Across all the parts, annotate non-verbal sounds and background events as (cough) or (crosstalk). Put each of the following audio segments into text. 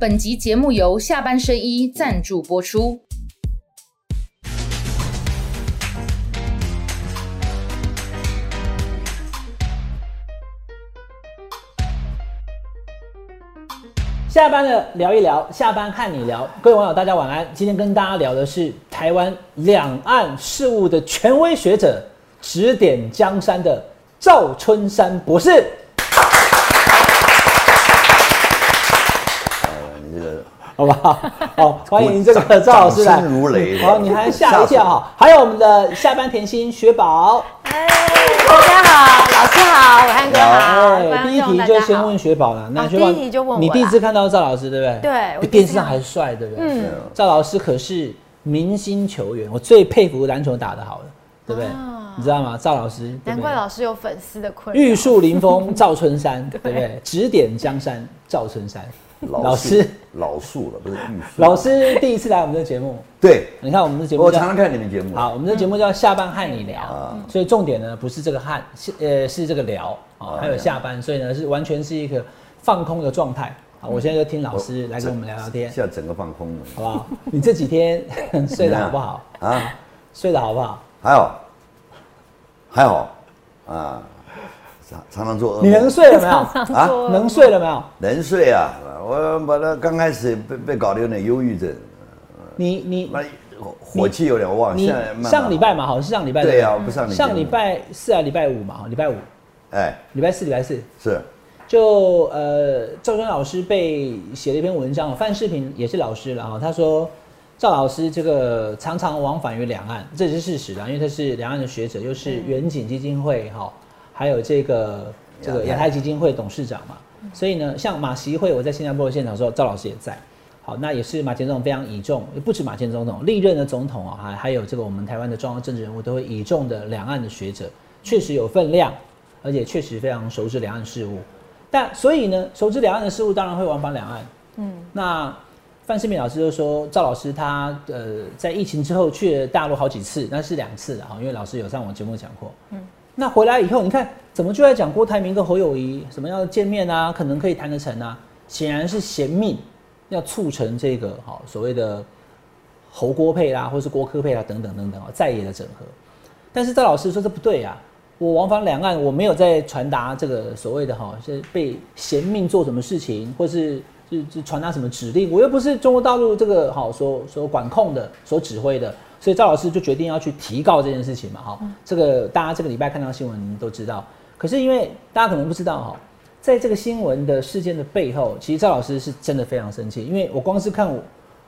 本集节目由下半身衣赞助播出。下班了，聊一聊。下班看你聊，各位网友大家晚安。今天跟大家聊的是台湾两岸事务的权威学者，指点江山的赵春山博士。呃，你这个好不好？(laughs) 好，欢迎这个赵老师来。如雷好，你还吓一跳哈。还有我们的下班甜心雪宝。哎，大家好，老师好，伟汉哥好，哎，第一题就先问雪宝了。那雪宝，第一题就问我你第一次看到赵老师对不对？对比电视上还帅，对不对？嗯赵老师可是明星球员，我最佩服篮球打得好的，对不对啊？你知道吗？赵老师，难怪老师有粉丝的困扰。玉树临风赵春山，(laughs) 对不对？指点江山赵春山。老树师，老树了，不是玉树。老师第一次来我们的节目，对，你看我们的节目我常常看你们节目。好，我们的节目叫下班和你聊，嗯所以重点呢不是这个和，是呃是这个聊啊，啊还有下班，所以呢是完全是一个放空的状态。好，我现在就听老师来跟我们聊聊天，现在整个放空了。好不好？你这几天 (laughs) 睡得好不好？啊，睡得好不好？还好，还好，啊，常常常做噩梦。你能睡了没有？(laughs) 啊？能睡了没有？能睡啊！我把他刚开始被被搞得有点忧郁症，你你火气有点旺。你现在慢慢上礼拜嘛，好像是上礼拜对呀不我不上礼拜上礼拜四啊，礼拜五嘛，礼拜五，哎礼拜四，礼拜四。是就呃，赵春老师被写了一篇文章，范世平也是老师了哈。他说赵老师这个常常往返于两岸，这也是事实的，因为他是两岸的学者，又是远景基金会哈，还有这个这个亚太基金会董事长嘛。所以呢，像马习会，我在新加坡的现场的时候，赵老师也在。好，那也是马前总统非常倚重，不止马前总统，历任的总统啊，还还有这个我们台湾的重要政治人物都会倚重的两岸的学者，确实有分量，而且确实非常熟知两岸事务。但所以呢，熟知两岸的事务，当然会往返两岸。嗯，那范世敏老师就说，赵老师他呃在疫情之后去了大陆好几次，那是两次的哈，因为老师有上我节目讲过。嗯，那回来以后，你看怎么就在讲郭台铭跟侯友谊什么要见面啊，可能可以谈得成啊？显然是嫌命，要促成这个好所谓的侯郭配啦，或是郭科配啦等等等等啊，在野的整合。但是赵老师说这不对呀、我往返两岸，我没有在传达这个所谓的哈，是被嫌命做什么事情，或是是是传达什么指令，我又不是中国大陆这个好所所管控的、所指挥的，所以赵老师就决定要去提告这件事情嘛，哈，这个大家这个礼拜看到新闻你们都知道。可是因为大家可能不知道哈，在这个新闻的事件的背后，其实赵老师是真的非常生气，因为我光是看我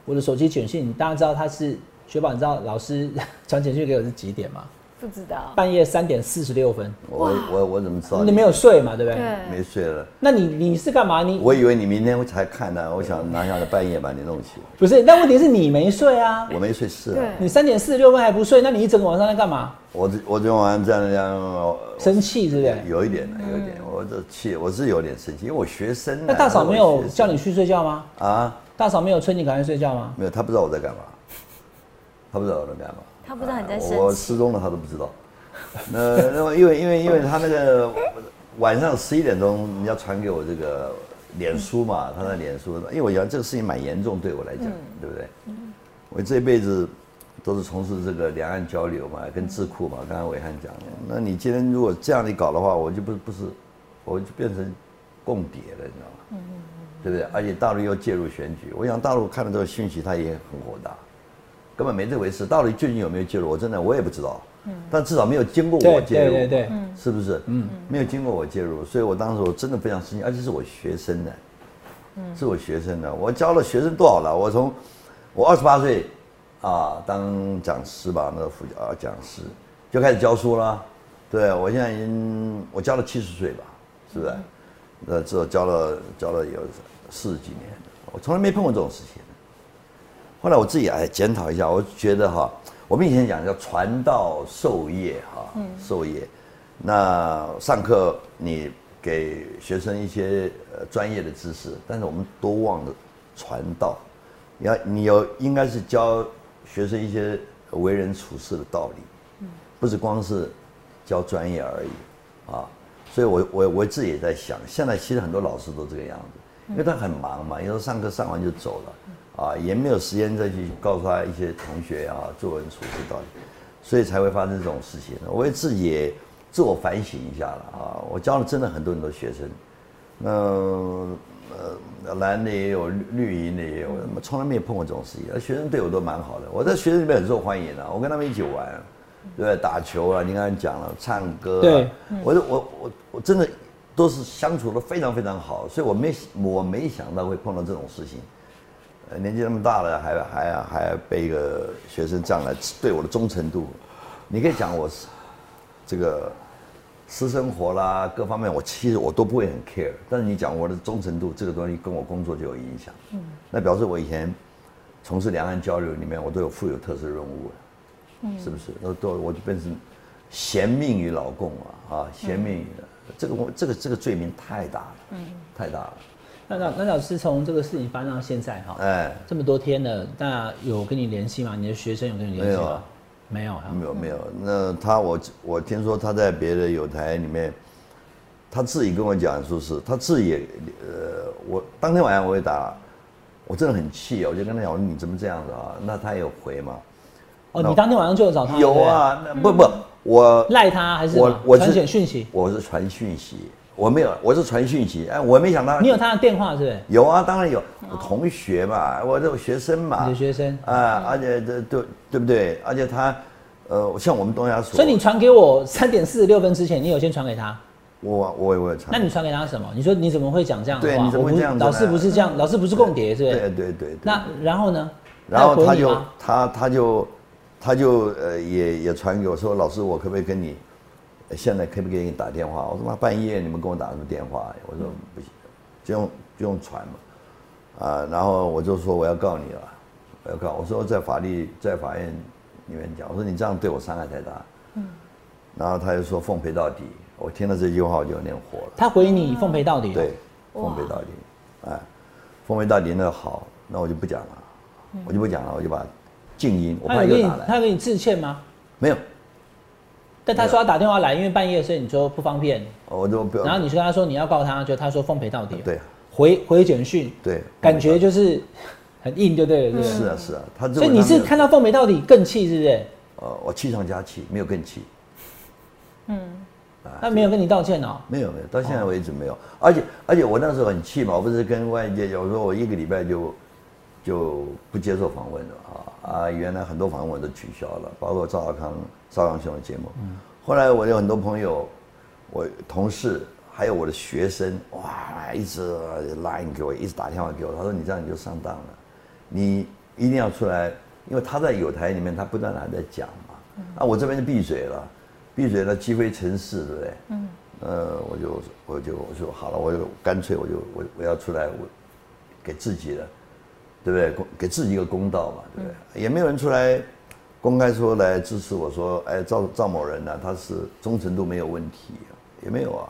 我的手机简讯，大家知道他是雪宝，你知道老师 (laughs) 传简讯给我是几点吗？不知道。半夜三点四十六分，我我我怎么知道你没有睡嘛，对不对？对，没睡了？那你你是干嘛？你我以为你明天才看呢，我想拿下来半夜把你弄起。不是？但问题是你没睡啊，我没睡是啊，你三点四十六分还不睡，那你一整个晚上在干嘛？我这我昨天晚上这样这样，生气是不是？有一点有一点，我这气我是有点生气，因为我学生啊。那大嫂没有叫你去睡觉吗？啊？大嫂没有催你赶快睡觉吗？没有，她不知道我在干嘛，她不知道我在干嘛。他不知道你在我生气。失踪了，他都不知道。那那么因为因为因为他那个晚上十一点钟人家传给我这个脸书嘛，他的脸书，因为我觉得这个事情蛮严重，对我来讲，对不对？我这一辈子都是从事这个两岸交流嘛，跟智库嘛。刚刚伟汉讲的，那你今天如果这样你搞的话，我就不不是，我就变成共谍了，你知道吗？对不对？而且大陆又介入选举，我想大陆看到这个讯息，他也很火大，根本没这回事。到底究竟有没有介入，我真的我也不知道。但至少没有经过我介入，对对对，是不是？嗯，没有经过我介入，所以我当时我真的非常生气，而且是我学生的，是我学生的，我教了学生多少了？我从我二十八岁啊当讲师吧，那个副啊讲师就开始教书了。对我现在已经我教了七十岁吧，是不是？那之后教了教了有四十几年，我从来没碰过这种事情。后来我自己哎检讨一下，我觉得哈，我们以前讲叫传道授业哈，授业。那上课你给学生一些呃专业的知识，但是我们都忘了传道。你要你有应该是教学生一些为人处事的道理，不是光是教专业而已啊。所以我我我自己也在想，现在其实很多老师都这个样子，因为他很忙嘛，有时候上课上完就走了，啊，也没有时间再去告诉他一些同学啊做人处事道理，所以才会发生这种事情。我也自己也自我反省一下了啊，我教了真的很多很多学生，那呃蓝的也有，绿绿营的也有，从来没有碰过这种事情。学生对我都蛮好的，我在学生里面很受欢迎的，我跟他们一起玩，对不对？打球啊，你刚才讲了，唱歌，对，我我我我真的都是相处的非常非常好，所以我没我没想到会碰到这种事情。呃，年纪那么大了，还还还被一个学生这样来对我的忠诚度，你可以讲我是这个。私生活啦，各方面我其实我都不会很 care，但是你讲我的忠诚度这个东西跟我工作就有影响。嗯，那表示我以前从事两岸交流里面，我都有负有特殊任务嗯，是不是？都都我就变成嫌命于老共啊啊，嫌命于这个我这个这个罪名太大了，嗯，太大了。那那那老师从这个事情发生到现在哈，哎，这么多天了，那有跟你联系吗？你的学生有跟你联系吗？没有，没有，没有。那他，我我听说他在别的有台里面，他自己跟我讲说是他自己也，呃，我当天晚上我也打，我真的很气啊，我就跟他讲，我说你怎么这样子啊？那他有回吗？哦，你当天晚上就有找他？有啊，那不不，我赖他还是我我传讯息？我是传讯息。我没有，我是传讯息。哎，我没想到你有他的电话是不是？有啊，当然有。我同学嘛，我这个学生嘛。你的学生啊，而且这对对不对？而且他，呃，像我们东亚所。所以你传给我三点四十六分之前，你有先传给他？我我我也传。那你传给他什么？你说你怎么会讲这样的话？对，你怎么会这样？老师不是这样，老师不是共谍，是不是？对对对。那然后呢？然后他就他他就他就呃也也传给我说，老师，我可不可以跟你？现在可不可以给你打电话？我说妈半夜你们给我打什么电话？我说不行，就用就用传嘛，啊，然后我就说我要告你了，我要告。我说在法律在法院里面讲，我说你这样对我伤害太大。嗯。然后他就说奉陪到底。我听了这句话我就有点火了。他回你奉陪到底。对，奉陪到底。哎，奉陪到底那好，那我就不讲了，我就不讲了，我就把静音。我怕又打来。他给你致歉吗？没有。但他说他打电话来，因为半夜，所以你说不方便。我就不。然后你说他说你要告他，就他说奉陪到底。对。回回简讯。对。感觉就是很硬，就对了。是啊是啊，他。所以你是看到奉陪到底更气，是不是？呃，我气上加气，没有更气。嗯。他没有跟你道歉哦。没有没有，到现在为止没有。而且而且我那时候很气嘛，我不是跟外界讲说，我一个礼拜就就不接受访问了啊啊！原来很多访问都取消了，包括赵少康。赵阳兄的节目，后来我有很多朋友，我同事还有我的学生，哇，一直 line 给我，一直打电话给我，他说你这样你就上当了，你一定要出来，因为他在有台里面，他不断的还在讲嘛，啊，我这边就闭嘴了，闭嘴了，积非成市，对不对？嗯，呃，我就我就我说好了，我就干脆我就我我要出来，我给自己的，对不对？公给自己一个公道嘛，对不对？也没有人出来。公开说来支持我说，哎，赵赵某人呢，他是忠诚度没有问题，也没有啊。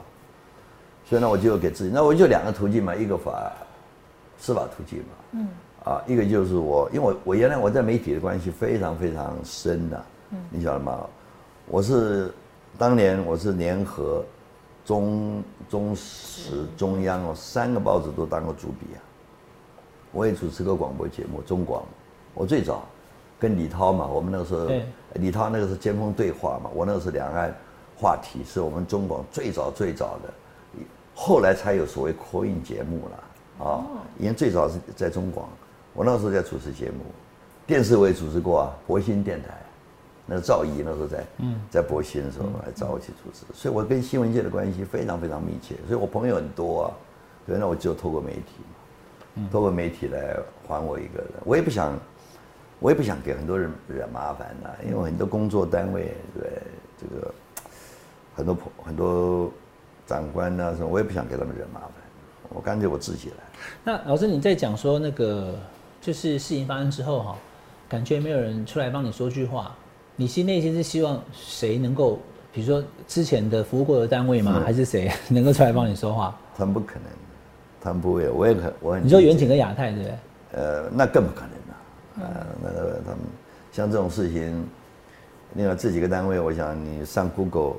所以呢，我就给自己，那我就两个途径嘛，一个法司法途径嘛，嗯，啊，一个就是我，因为我我原来我在媒体的关系非常非常深的，嗯，你晓得吗？我是当年我是联合中中时中央哦三个报纸都当过主笔啊，我也主持过广播节目中广，我最早。跟李涛嘛，我们那个时候，李涛那个是尖峰对话嘛，我那个是两岸话题，是我们中广最早最早的，后来才有所谓扩音节目了啊。因为最早是在中广，我那时候在主持节目，电视我也主持过啊，博新电台，那个赵毅那时候在在博新的时候来找我去主持，所以我跟新闻界的关系非常非常密切，所以我朋友很多啊。对，那我就透过媒体，透过媒体来还我一个人，我也不想。我也不想给很多人惹麻烦呐，因为很多工作单位对这个很多朋很多长官呐什么，我也不想给他们惹麻烦，我干脆我自己来。那老师你在讲说那个就是事情发生之后哈，感觉没有人出来帮你说句话，你心内心是希望谁能够，比如说之前的服务过的单位吗？还是谁 (laughs) 能够出来帮你说话？他们不可能，他们不会，我也很我很。你说远景跟亚太对不对？呃，那更不可能。了。呃，那个他们像这种事情，另外这几个单位，我想你上 Google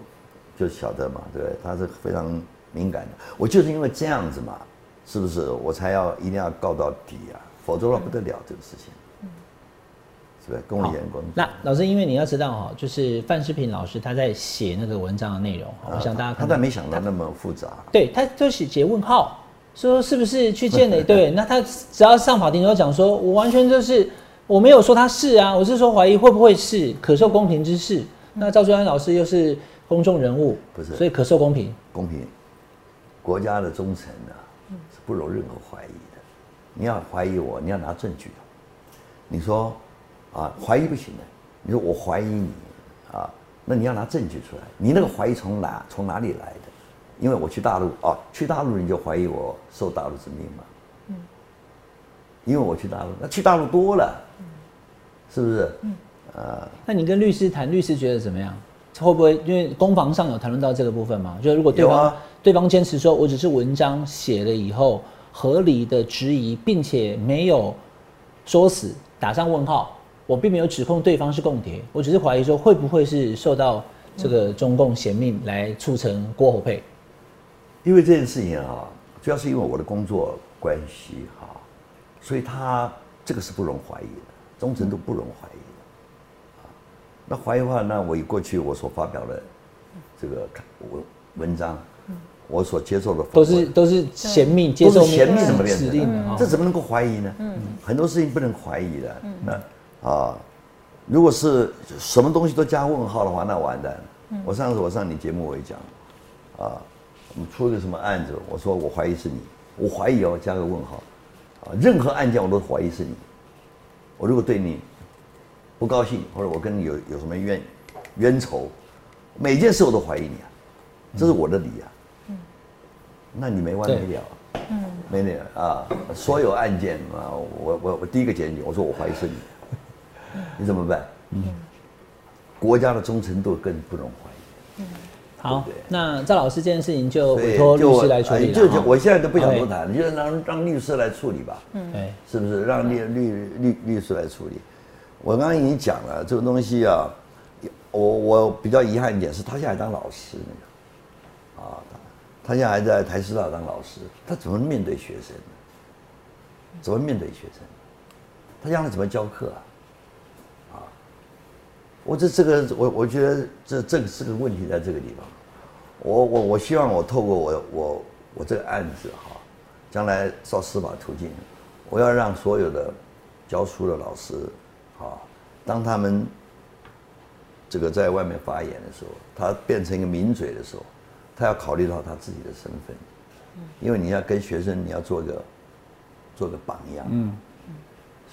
就晓得嘛，对不对？他是非常敏感的。我就是因为这样子嘛，是不是？我才要一定要告到底啊，否则的话不得了这个事情，是不是？公务员工。那老师，因为你要知道哈，就是范世平老师他在写那个文章的内容，我想大家看他但没想到那么复杂。对，他就写写问号，说是不是去见了？(laughs) 对，那他只要上法庭就讲说，我完全就是我没有说他是啊，我是说怀疑会不会是可受公平之事。那赵春安老师又是公众人物，不是所以可受公平。公平，国家的忠诚啊，是不容任何怀疑的。你要怀疑我，你要拿证据。你说啊，怀疑不行的。你说我怀疑你啊，那你要拿证据出来。你那个怀疑从哪从哪里来的？因为我去大陆啊，去大陆你就怀疑我受大陆之命嘛。嗯。因为我去大陆，那去大陆多了，是不是？嗯。呃，那你跟律师谈，律师觉得怎么样？会不会因为攻防上有谈论到这个部分吗？就如果对方、啊、对方坚持说我只是文章写了以后合理的质疑，并且没有说死打上问号，我并没有指控对方是共谍，我只是怀疑说会不会是受到这个中共嫌命来促成郭侯配？因为这件事情啊，主要是因为我的工作关系哈，所以他这个是不容怀疑的，忠诚度不容怀疑的。那怀疑的话，那我以过去我所发表的这个文文章，我所接受的都是都是贤命，接受贤命怎么变指令的？这怎么能够怀疑呢？嗯，很多事情不能怀疑的。那啊，如果是什么东西都加问号的话，那完蛋了。我上次我上你节目我也讲，啊，我们出一个什么案子，我说我怀疑是你，我怀疑哦，加个问号，啊，任何案件我都怀疑是你。我如果对你。不高兴，或者我跟你有有什么冤冤仇，每件事我都怀疑你啊，这是我的理啊。嗯，那你没完没了。嗯，没了啊！所有案件啊，我我我第一个检举，我说我怀疑是你，你怎么办？嗯，国家的忠诚度更不容怀疑。嗯，好，那赵老师这件事情就委托律师来处理就就我现在都不想多谈，就让让律师来处理吧。嗯，对，是不是让律律律律师来处理？我刚刚已经讲了，这个东西啊，我我比较遗憾一点是，他现在当老师那个，啊，他他现在还在台师大当老师，他怎么面对学生？怎么面对学生？他将来怎么教课啊？啊，我这这个我我觉得这这个是个问题在这个地方。我我我希望我透过我我我这个案子哈，将来照司法途径，我要让所有的教书的老师。啊，当他们这个在外面发言的时候，他变成一个名嘴的时候，他要考虑到他自己的身份，因为你要跟学生，你要做个做个榜样，嗯，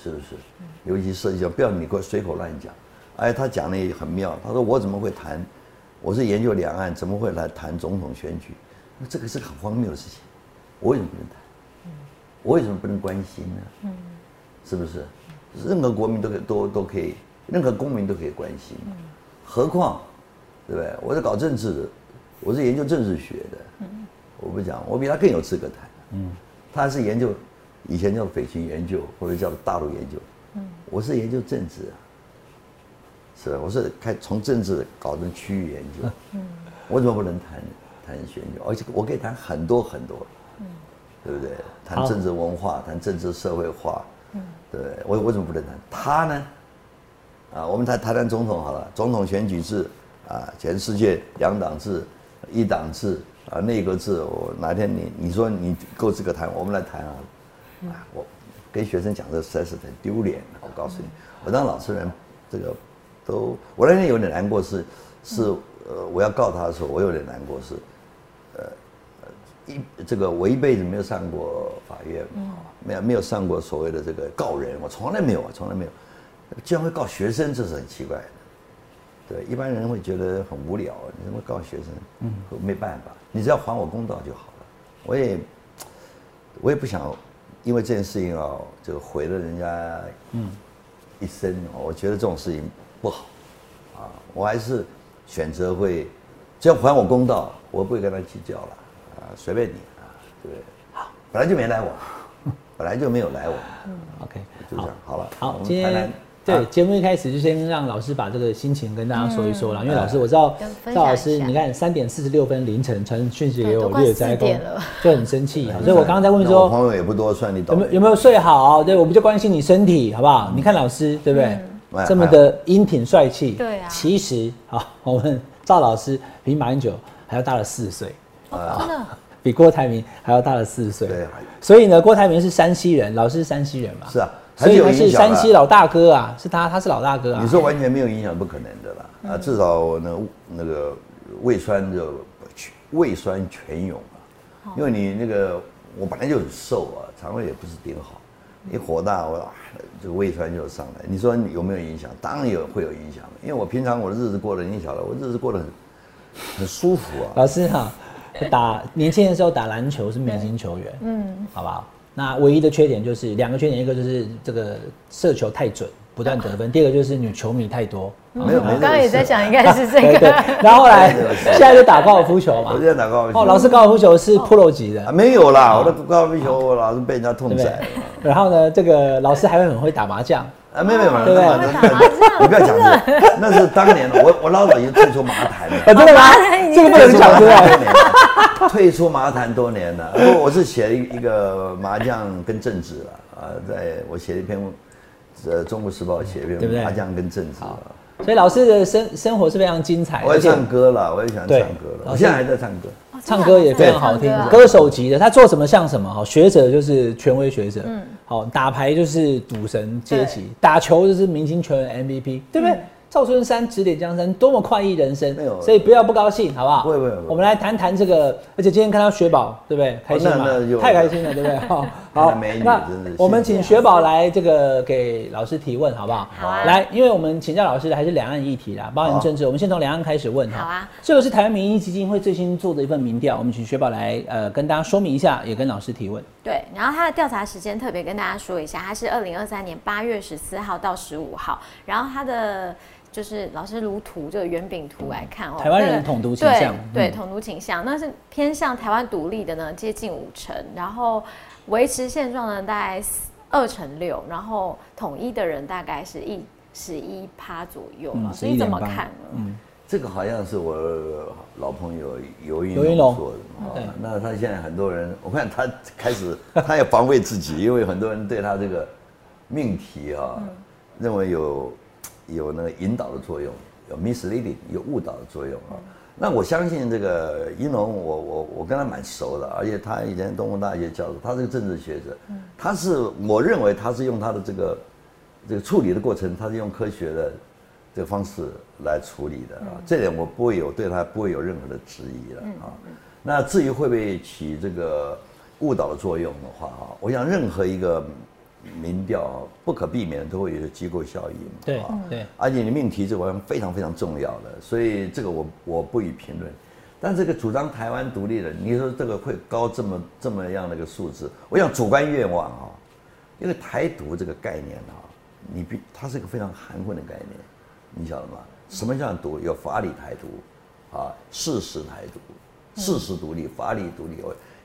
是不是？尤其涉及到不要你给我随口乱讲，哎，他讲的也很妙，他说我怎么会谈？我是研究两岸，怎么会来谈总统选举？那这个是很荒谬的事情，我为什么不能谈？我为什么不能关心呢？嗯，是不是？任何国民都可以都都可以，任何公民都可以关心，何况，对不对？我是搞政治的，我是研究政治学的，我不讲，我比他更有资格谈。嗯，他是研究以前叫匪情研究或者叫大陆研究，嗯，我是研究政治啊，是吧？我是开从政治搞成区域研究，嗯，我怎么不能谈谈选举？而且我可以谈很多很多，嗯，对不对？谈政治文化，谈政治社会化。嗯对，我为什么不能谈？他呢？啊，我们谈谈谈总统好了。总统选举制啊，全世界两党制、一党制啊，内阁制。我哪天你你说你够资格谈，我们来谈啊。啊，我跟学生讲这实在是很丢脸。我告诉你，我当老师人，这个都我那天有点难过，是是呃，我要告他的时候，我有点难过，是呃。一这个我一辈子没有上过法院，没有没有上过所谓的这个告人，我从来没有啊，从来没有。居然会告学生，这是很奇怪的。对，一般人会觉得很无聊，你怎么告学生？嗯，没办法，你只要还我公道就好了。我也我也不想因为这件事情啊，就毁了人家嗯一生。我觉得这种事情不好啊，我还是选择会只要还我公道，我不会跟他计较了。啊随便你啊，对，好，本来就没来往，本来就没有来往，嗯，(laughs) OK，就这样，好。了，好，今天非对，节目一开始就先让老师把这个心情跟大家说一说了，因为老师我知道赵老师，你看三点四十六分凌晨传讯息给我，略哉公4点 (laughs) 就很生气，所以我刚刚在问说朋友也不多，算你懂有没有有没有睡好？对，我们就关心你身体好不好？你看老师对不对？嗯这么的英挺帅气，对啊。其实啊，我们赵老师比马英九还要大了四岁，真的？比郭台铭还要大了四岁。对。所以呢，郭台铭是山西人，老师是山西人嘛？是啊，所以他是山西老大哥啊，是他，他是老大哥啊。你说完全没有影响，不可能的啦。啊，至少那那个胃酸就胃酸全涌啊，因为你那个我本来就很瘦啊，肠胃也不是顶好，一火大我啊这个胃酸就上来。你说有没有影响？当然有会有影响，因为我平常我的日子过得你晓得，我日子过得很很舒服啊。老师哈、打年轻的时候打篮球是明星球员，嗯，好不好？那唯一的缺点就是两个缺点，一个就是这个射球太准，不断得分；第二个就是女球迷太多。没有没有，我刚刚也在想，应该是这个。，然后后来没有没有现在就打高尔夫球嘛我。现在打高尔夫球哦，老师高尔夫球是 pro 级的啊，没有啦，我的高尔夫球我老是被人家痛宰。？然后呢，这个老师还会很会打麻将，啊，没有没有，对不对那那那你不要讲这个，那是当年我我老早已经退出麻坛了。啊，真的吗？这个不能讲出来。来。退出麻坛多年了，我我是写了一一个麻将跟政治了啊，在我写了一篇，呃，《中国时报》写了一对不对？篇麻将跟政治。啊。所以老师的生生活是非常精彩，我也唱歌了，我也喜欢唱歌了，我现在还在唱歌。唱歌也非常好听，歌手级的，他做什么像什么哈，学者就是权威学者，嗯，好打牌就是赌神阶级，打球就是明星球员 MVP，对不对？赵春山指点江山，多么快意人生。没有，所以不要不高兴，好不好？不会不会我们来谈谈这个，而且今天看到雪宝，对不对？开心吗那那？就太开心了，对不对？好，美女那我们请雪宝来这个给老师提问，好不好？好啊来，因为我们请教老师的还是两岸议题啦，包含政治，我们先从两岸开始问哈。好啊。这个是台湾民意基金会最新做的一份民调，我们请雪宝来呃跟大家说明一下，也跟老师提问。对，然后他的调查时间特别跟大家说一下，他是二零二三年八月十四号到十五号，然后他的。就是老师如图这个圆饼图来看哦，台湾人那个统独倾向对对，嗯统独倾向，那是偏向台湾独立的呢，接近五成，然后维持现状呢大概二成六，然后统一的人大概是一十一趴左右了，嗯所以怎么看呢？嗯，这个好像是我老朋友尤云龙做的。那他现在很多人，我看他开始 (laughs) 他要防卫自己，因为很多人对他这个命题啊，认为有有那个引导的作用，有 misleading 有误导的作用啊。那我相信这个一龙，我我我跟他蛮熟的，而且他以前东吴大学教授，他是个政治学者，他是我认为他是用他的这个这个处理的过程，他是用科学的这个方式来处理的啊，这点我不会有对他不会有任何的质疑了啊。那至于会不会起这个误导的作用的话啊，我想任何一个民调啊，不可避免都会有机构效应嘛。对啊对，而且你命题这玩意非常非常重要的，所以这个我我不予评论。但这个主张台湾独立的，你说这个会高这么这么样的一个数字，我想主观愿望啊，因为台独这个概念啊，你必它是一个非常含混的概念，你晓得吗？什么叫独？有法理台独，啊，事实台独，事实独立，法理独立。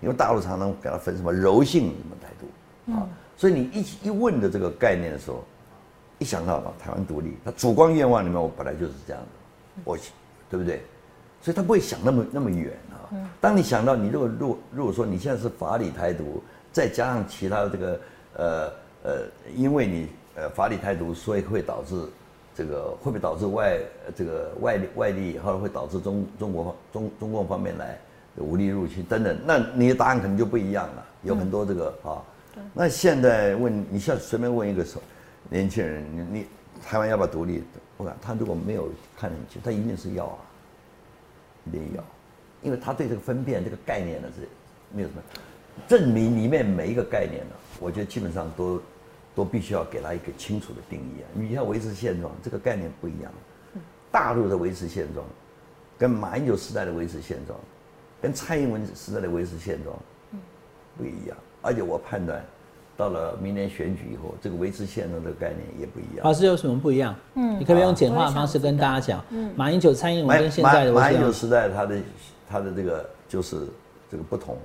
因为大陆常常给它分什么柔性什么台独，啊，所以你一一问的这个概念的时候，一想到台湾独立，他主观愿望里面我本来就是这样的，我对不对？所以他不会想那么那么远啊。当你想到你如果如果如果说你现在是法理台独，再加上其他的这个呃呃，因为你呃法理台独，所以会导致这个会不会导致外呃这个外力外力，以后会导致中中国方中中共方面来武力入侵等等，那你的答案可能就不一样了。有很多这个啊，那现在问你现在随便问一个手年轻人，你你台湾要不要独立？我看他如果没有看得很清，他一定是要啊，一定要，因为他对这个分辨这个概念呢是没有什么证明里面每一个概念呢，我觉得基本上都都必须要给他一个清楚的定义啊。你要维持现状，这个概念不一样。大陆的维持现状，跟马英九时代的维持现状，跟蔡英文时代的维持现状不一样。而且我判断，到了明年选举以后，这个维持现状这个概念也不一样老。师有什么不一样？嗯，你可不可以用简化的方式跟大家讲？嗯，马英九、蔡英文马跟现在的马马英九维持时代，他的他的这个就是这个不同，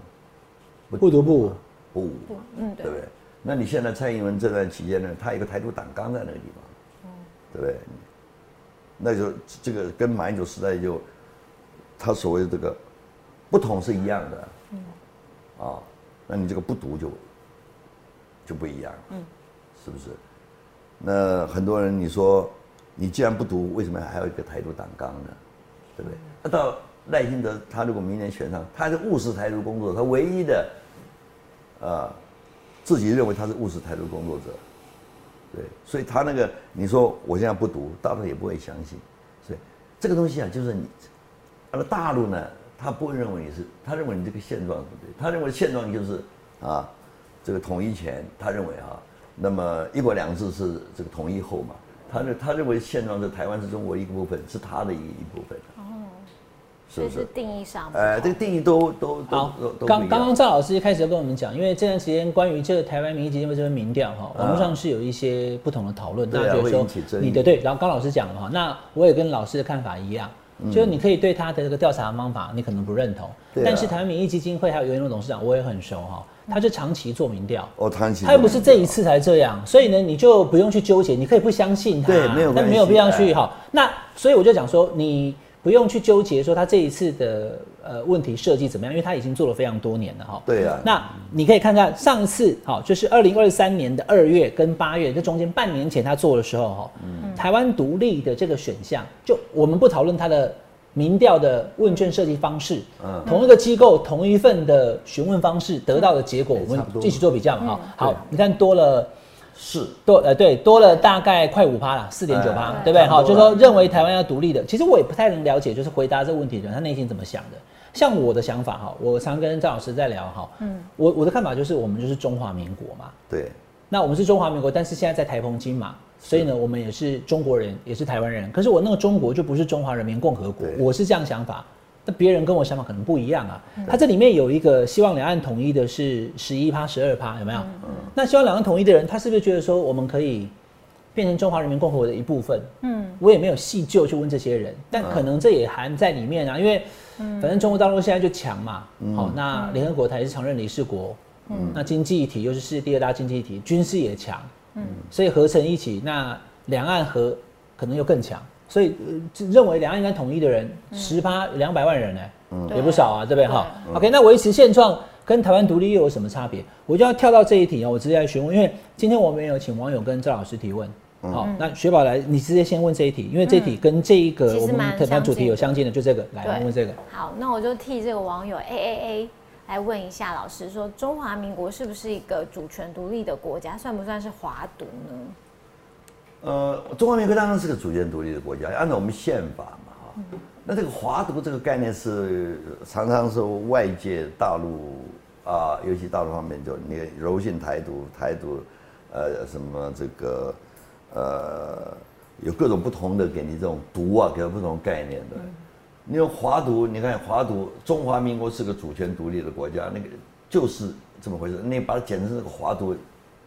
不独不武，不武，嗯，对对不对？那你现在蔡英文这段期间呢，他有一个台独党纲在那个地方，对不对？那就这个跟马英九时代就他所谓的这个不同是一样的，嗯，啊，那你这个不读就就不一样，嗯，是不是？那很多人你说你既然不读，为什么还要一个台独党纲呢？对不对？那到赖清德他如果明年选上，他是务实台独工作者，他唯一的，呃，自己认为他是务实台独工作者。对，所以他那个你说我现在不读，大陆也不会相信。所以这个东西啊，就是你，而大陆呢，他不认为你是，他认为你这个现状不对，他认为现状就是啊，这个统一前，他认为啊，那么一国两制是这个统一后嘛，他认他认为现状是台湾是中国一个部分，是他的一一部分。所以是？定义上，呃，这个定义都都好。刚刚刚赵老师一开始就跟我们讲，因为这段时间关于这个台湾民意基金会这份民调哈，网络上是有一些不同的讨论，大家觉得说你的对，然后刚老师讲了哈，那我也跟老师的看法一样，就是你可以对他的这个调查方法你可能不认同，但是台湾民意基金会还有袁隆董事长我也很熟哈，他是长期做民调，哦，长期，他又不是这一次才这样，所以呢你就不用去纠结，你可以不相信他，对，没有，但没有必要去哈。那所以我就讲说你。不用去纠结说他这一次的呃问题设计怎么样，因为他已经做了非常多年了哈。对啊。那你可以看看上次哈，就是二零二三年的二月跟八月，这中间半年前他做的时候哈，台湾独立的这个选项，就我们不讨论他的民调的问卷设计方式，嗯，同一个机构同一份的询问方式得到的结果，我们一起做比较嘛哈。好，你看多了。是多呃对多了大概快五趴了，四点九趴，对不对？好，就是说认为台湾要独立的，其实我也不太能了解，就是回答这个问题的人他内心怎么想的。像我的想法哈，我常跟赵老师在聊哈，嗯，我我的看法就是我们就是中华民国嘛，对，那我们是中华民国，但是现在在台澎金嘛，所以呢，我们也是中国人，也是台湾人。可是我那个中国就不是中华人民共和国，我是这样想法。那别人跟我想法可能不一样啊。他这里面有一个希望两岸统一的是十一趴、十二趴，有没有？那希望两岸统一的人，他是不是觉得说我们可以变成中华人民共和国的一部分？嗯，我也没有细究去问这些人，但可能这也含在里面啊。因为反正中国大陆现在就强嘛，好，那联合国它也是常任理事国，嗯，那经济体又是世界第二大经济体，军事也强，嗯，所以合成一起，那两岸和可能又更强。所以认为两岸应该统一的人十八两百万人呢，也不少啊，对不对？哈？OK，那维持现状跟台湾独立又有什么差别？我就要跳到这一题啊，我直接来询问，因为今天我们有请网友跟赵老师提问，好，那雪宝来，你直接先问这一题，因为这一题跟这一个我们特谈主题有相近的，就这个来问这个。好，那我就替这个网友 A A A 来问一下老师，说中华民国是不是一个主权独立的国家，算不算是华独呢？呃，中华民国当然是个主权独立的国家，按照我们宪法嘛，哈。那这个华独这个概念是常常是外界大陆啊，尤其大陆方面就你柔性台独、台独，呃，什么这个呃，有各种不同的给你这种独啊，给不同概念的。你用华独，你看华独，中华民国是个主权独立的国家，那个就是这么回事。你把它简称这个华独，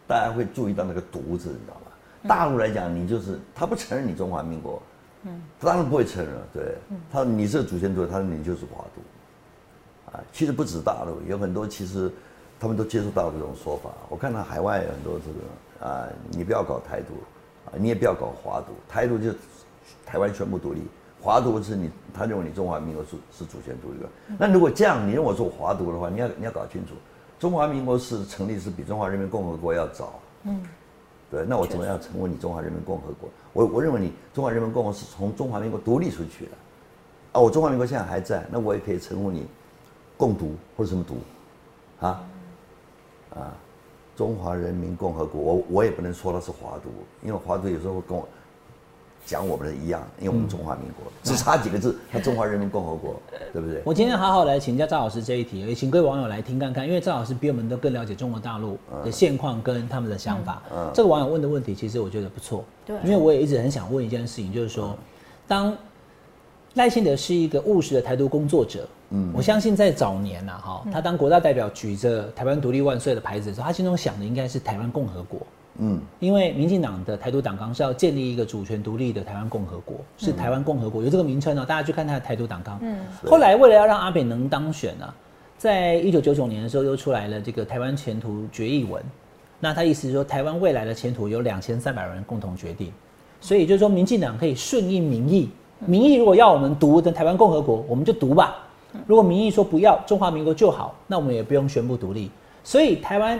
大家会注意到那个独字，你知道吗？大陆来讲，你就是他不承认你中华民国，嗯，他当然不会承认。对，他说你是主权独立，他说你就是华独，啊，其实不止大陆，有很多其实他们都接触到这种说法。我看到海外有很多这个啊，你不要搞台独，啊，你也不要搞华独，台独就台湾全部独立，华独是你他认为你中华民国是是主权独立的。那如果这样，你认为做华独的话，你要你要搞清楚，中华民国是成立是比中华人民共和国要早，嗯。对，那我怎么样成为你中华人民共和国？我我认为你中华人民共和国是从中华民国独立出去的，啊，我中华民国现在还在，那我也可以称呼你共独或者什么独，啊，啊，中华人民共和国，我我也不能说它是华独，因为华独有时候会跟我。讲我们的一样，因为我们中华民国只差几个字，他中华人民共和国，对不对？我今天好好来请教赵老师这一题，也请各位网友来听看看，因为赵老师比我们都更了解中国大陆的现况跟他们的想法。这个网友问的问题，其实我觉得不错，对，因为我也一直很想问一件事情，就是说，当赖清德是一个务实的台独工作者，嗯，我相信在早年呐，哈，他当国大代表举着台湾独立万岁的牌子的时候，他心中想的应该是台湾共和国。嗯，因为民进党的台独党纲是要建立一个主权独立的台湾共和国，是台湾共和国有这个名称哦，大家去看他的台独党纲。嗯，后来为了要让阿扁能当选呢，在一九九九年的时候又出来了这个台湾前途决议文，那他意思是说台湾未来的前途由两千三百人共同决定，所以就是说，民进党可以顺应民意，民意如果要我们独的台湾共和国，我们就独吧；如果民意说不要中华民国就好，那我们也不用宣布独立。所以台湾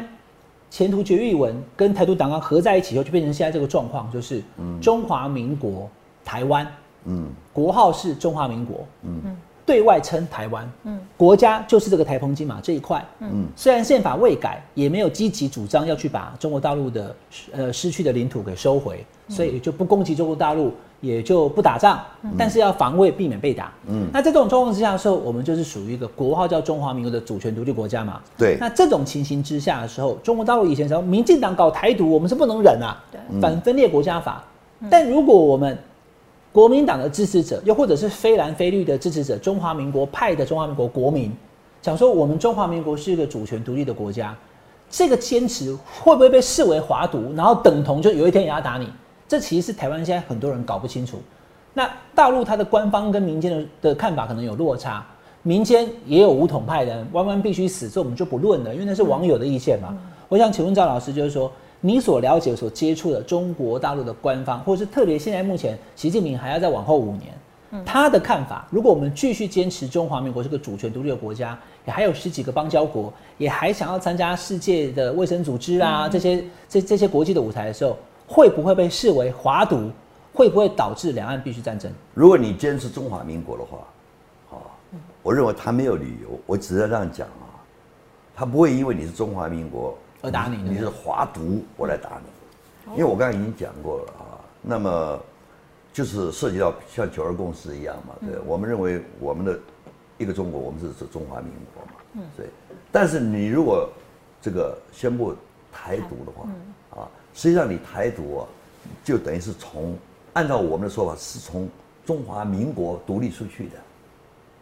前途决议文跟台独党纲合在一起以后，就变成现在这个状况，就是中华民国台湾，嗯。国号是中华民国，嗯，对外称台湾，嗯，国家就是这个台澎金马这一块，嗯，虽然宪法未改，也没有积极主张要去把中国大陆的呃失去的领土给收回，所以就不攻击中国大陆，也就不打仗，但是要防卫，避免被打，嗯，那在这种状况之下的时候，我们就是属于一个国号叫中华民国的主权独立国家嘛，对。那这种情形之下的时候，中国大陆以前时候，民进党搞台独，我们是不能忍啊，反分裂国家法。但如果我们国民党的支持者，又或者是非蓝非绿的支持者，中华民国派的中华民国国民，想说我们中华民国是一个主权独立的国家，这个坚持会不会被视为华独，然后等同就有一天也要打你？这其实是台湾现在很多人搞不清楚。那大陆它的官方跟民间的的看法可能有落差，民间也有武统派的人，弯弯必须死，这我们就不论了，因为那是网友的意见嘛。我想请问赵老师，就是说你所了解、所接触的中国大陆的官方，或者是特别现在目前习近平还要再往后五年，他的看法，如果我们继续坚持中华民国是个主权独立的国家，也还有十几个邦交国，也还想要参加世界的卫生组织啊、这些这这些国际的舞台的时候，会不会被视为华独？会不会导致两岸必须战争？如果你坚持中华民国的话，啊，我认为他没有理由。我只是这样讲啊，他不会因为你是中华民国而打你你是华独，我来打你。因为我刚才已经讲过了啊，那么就是涉及到像九二共识一样嘛，对，我们认为我们的一个中国，我们是指中华民国嘛，嗯，对。但是你如果这个宣布台独的话，啊，实际上你台独啊，就等于是从按照我们的说法，是从中华民国独立出去的，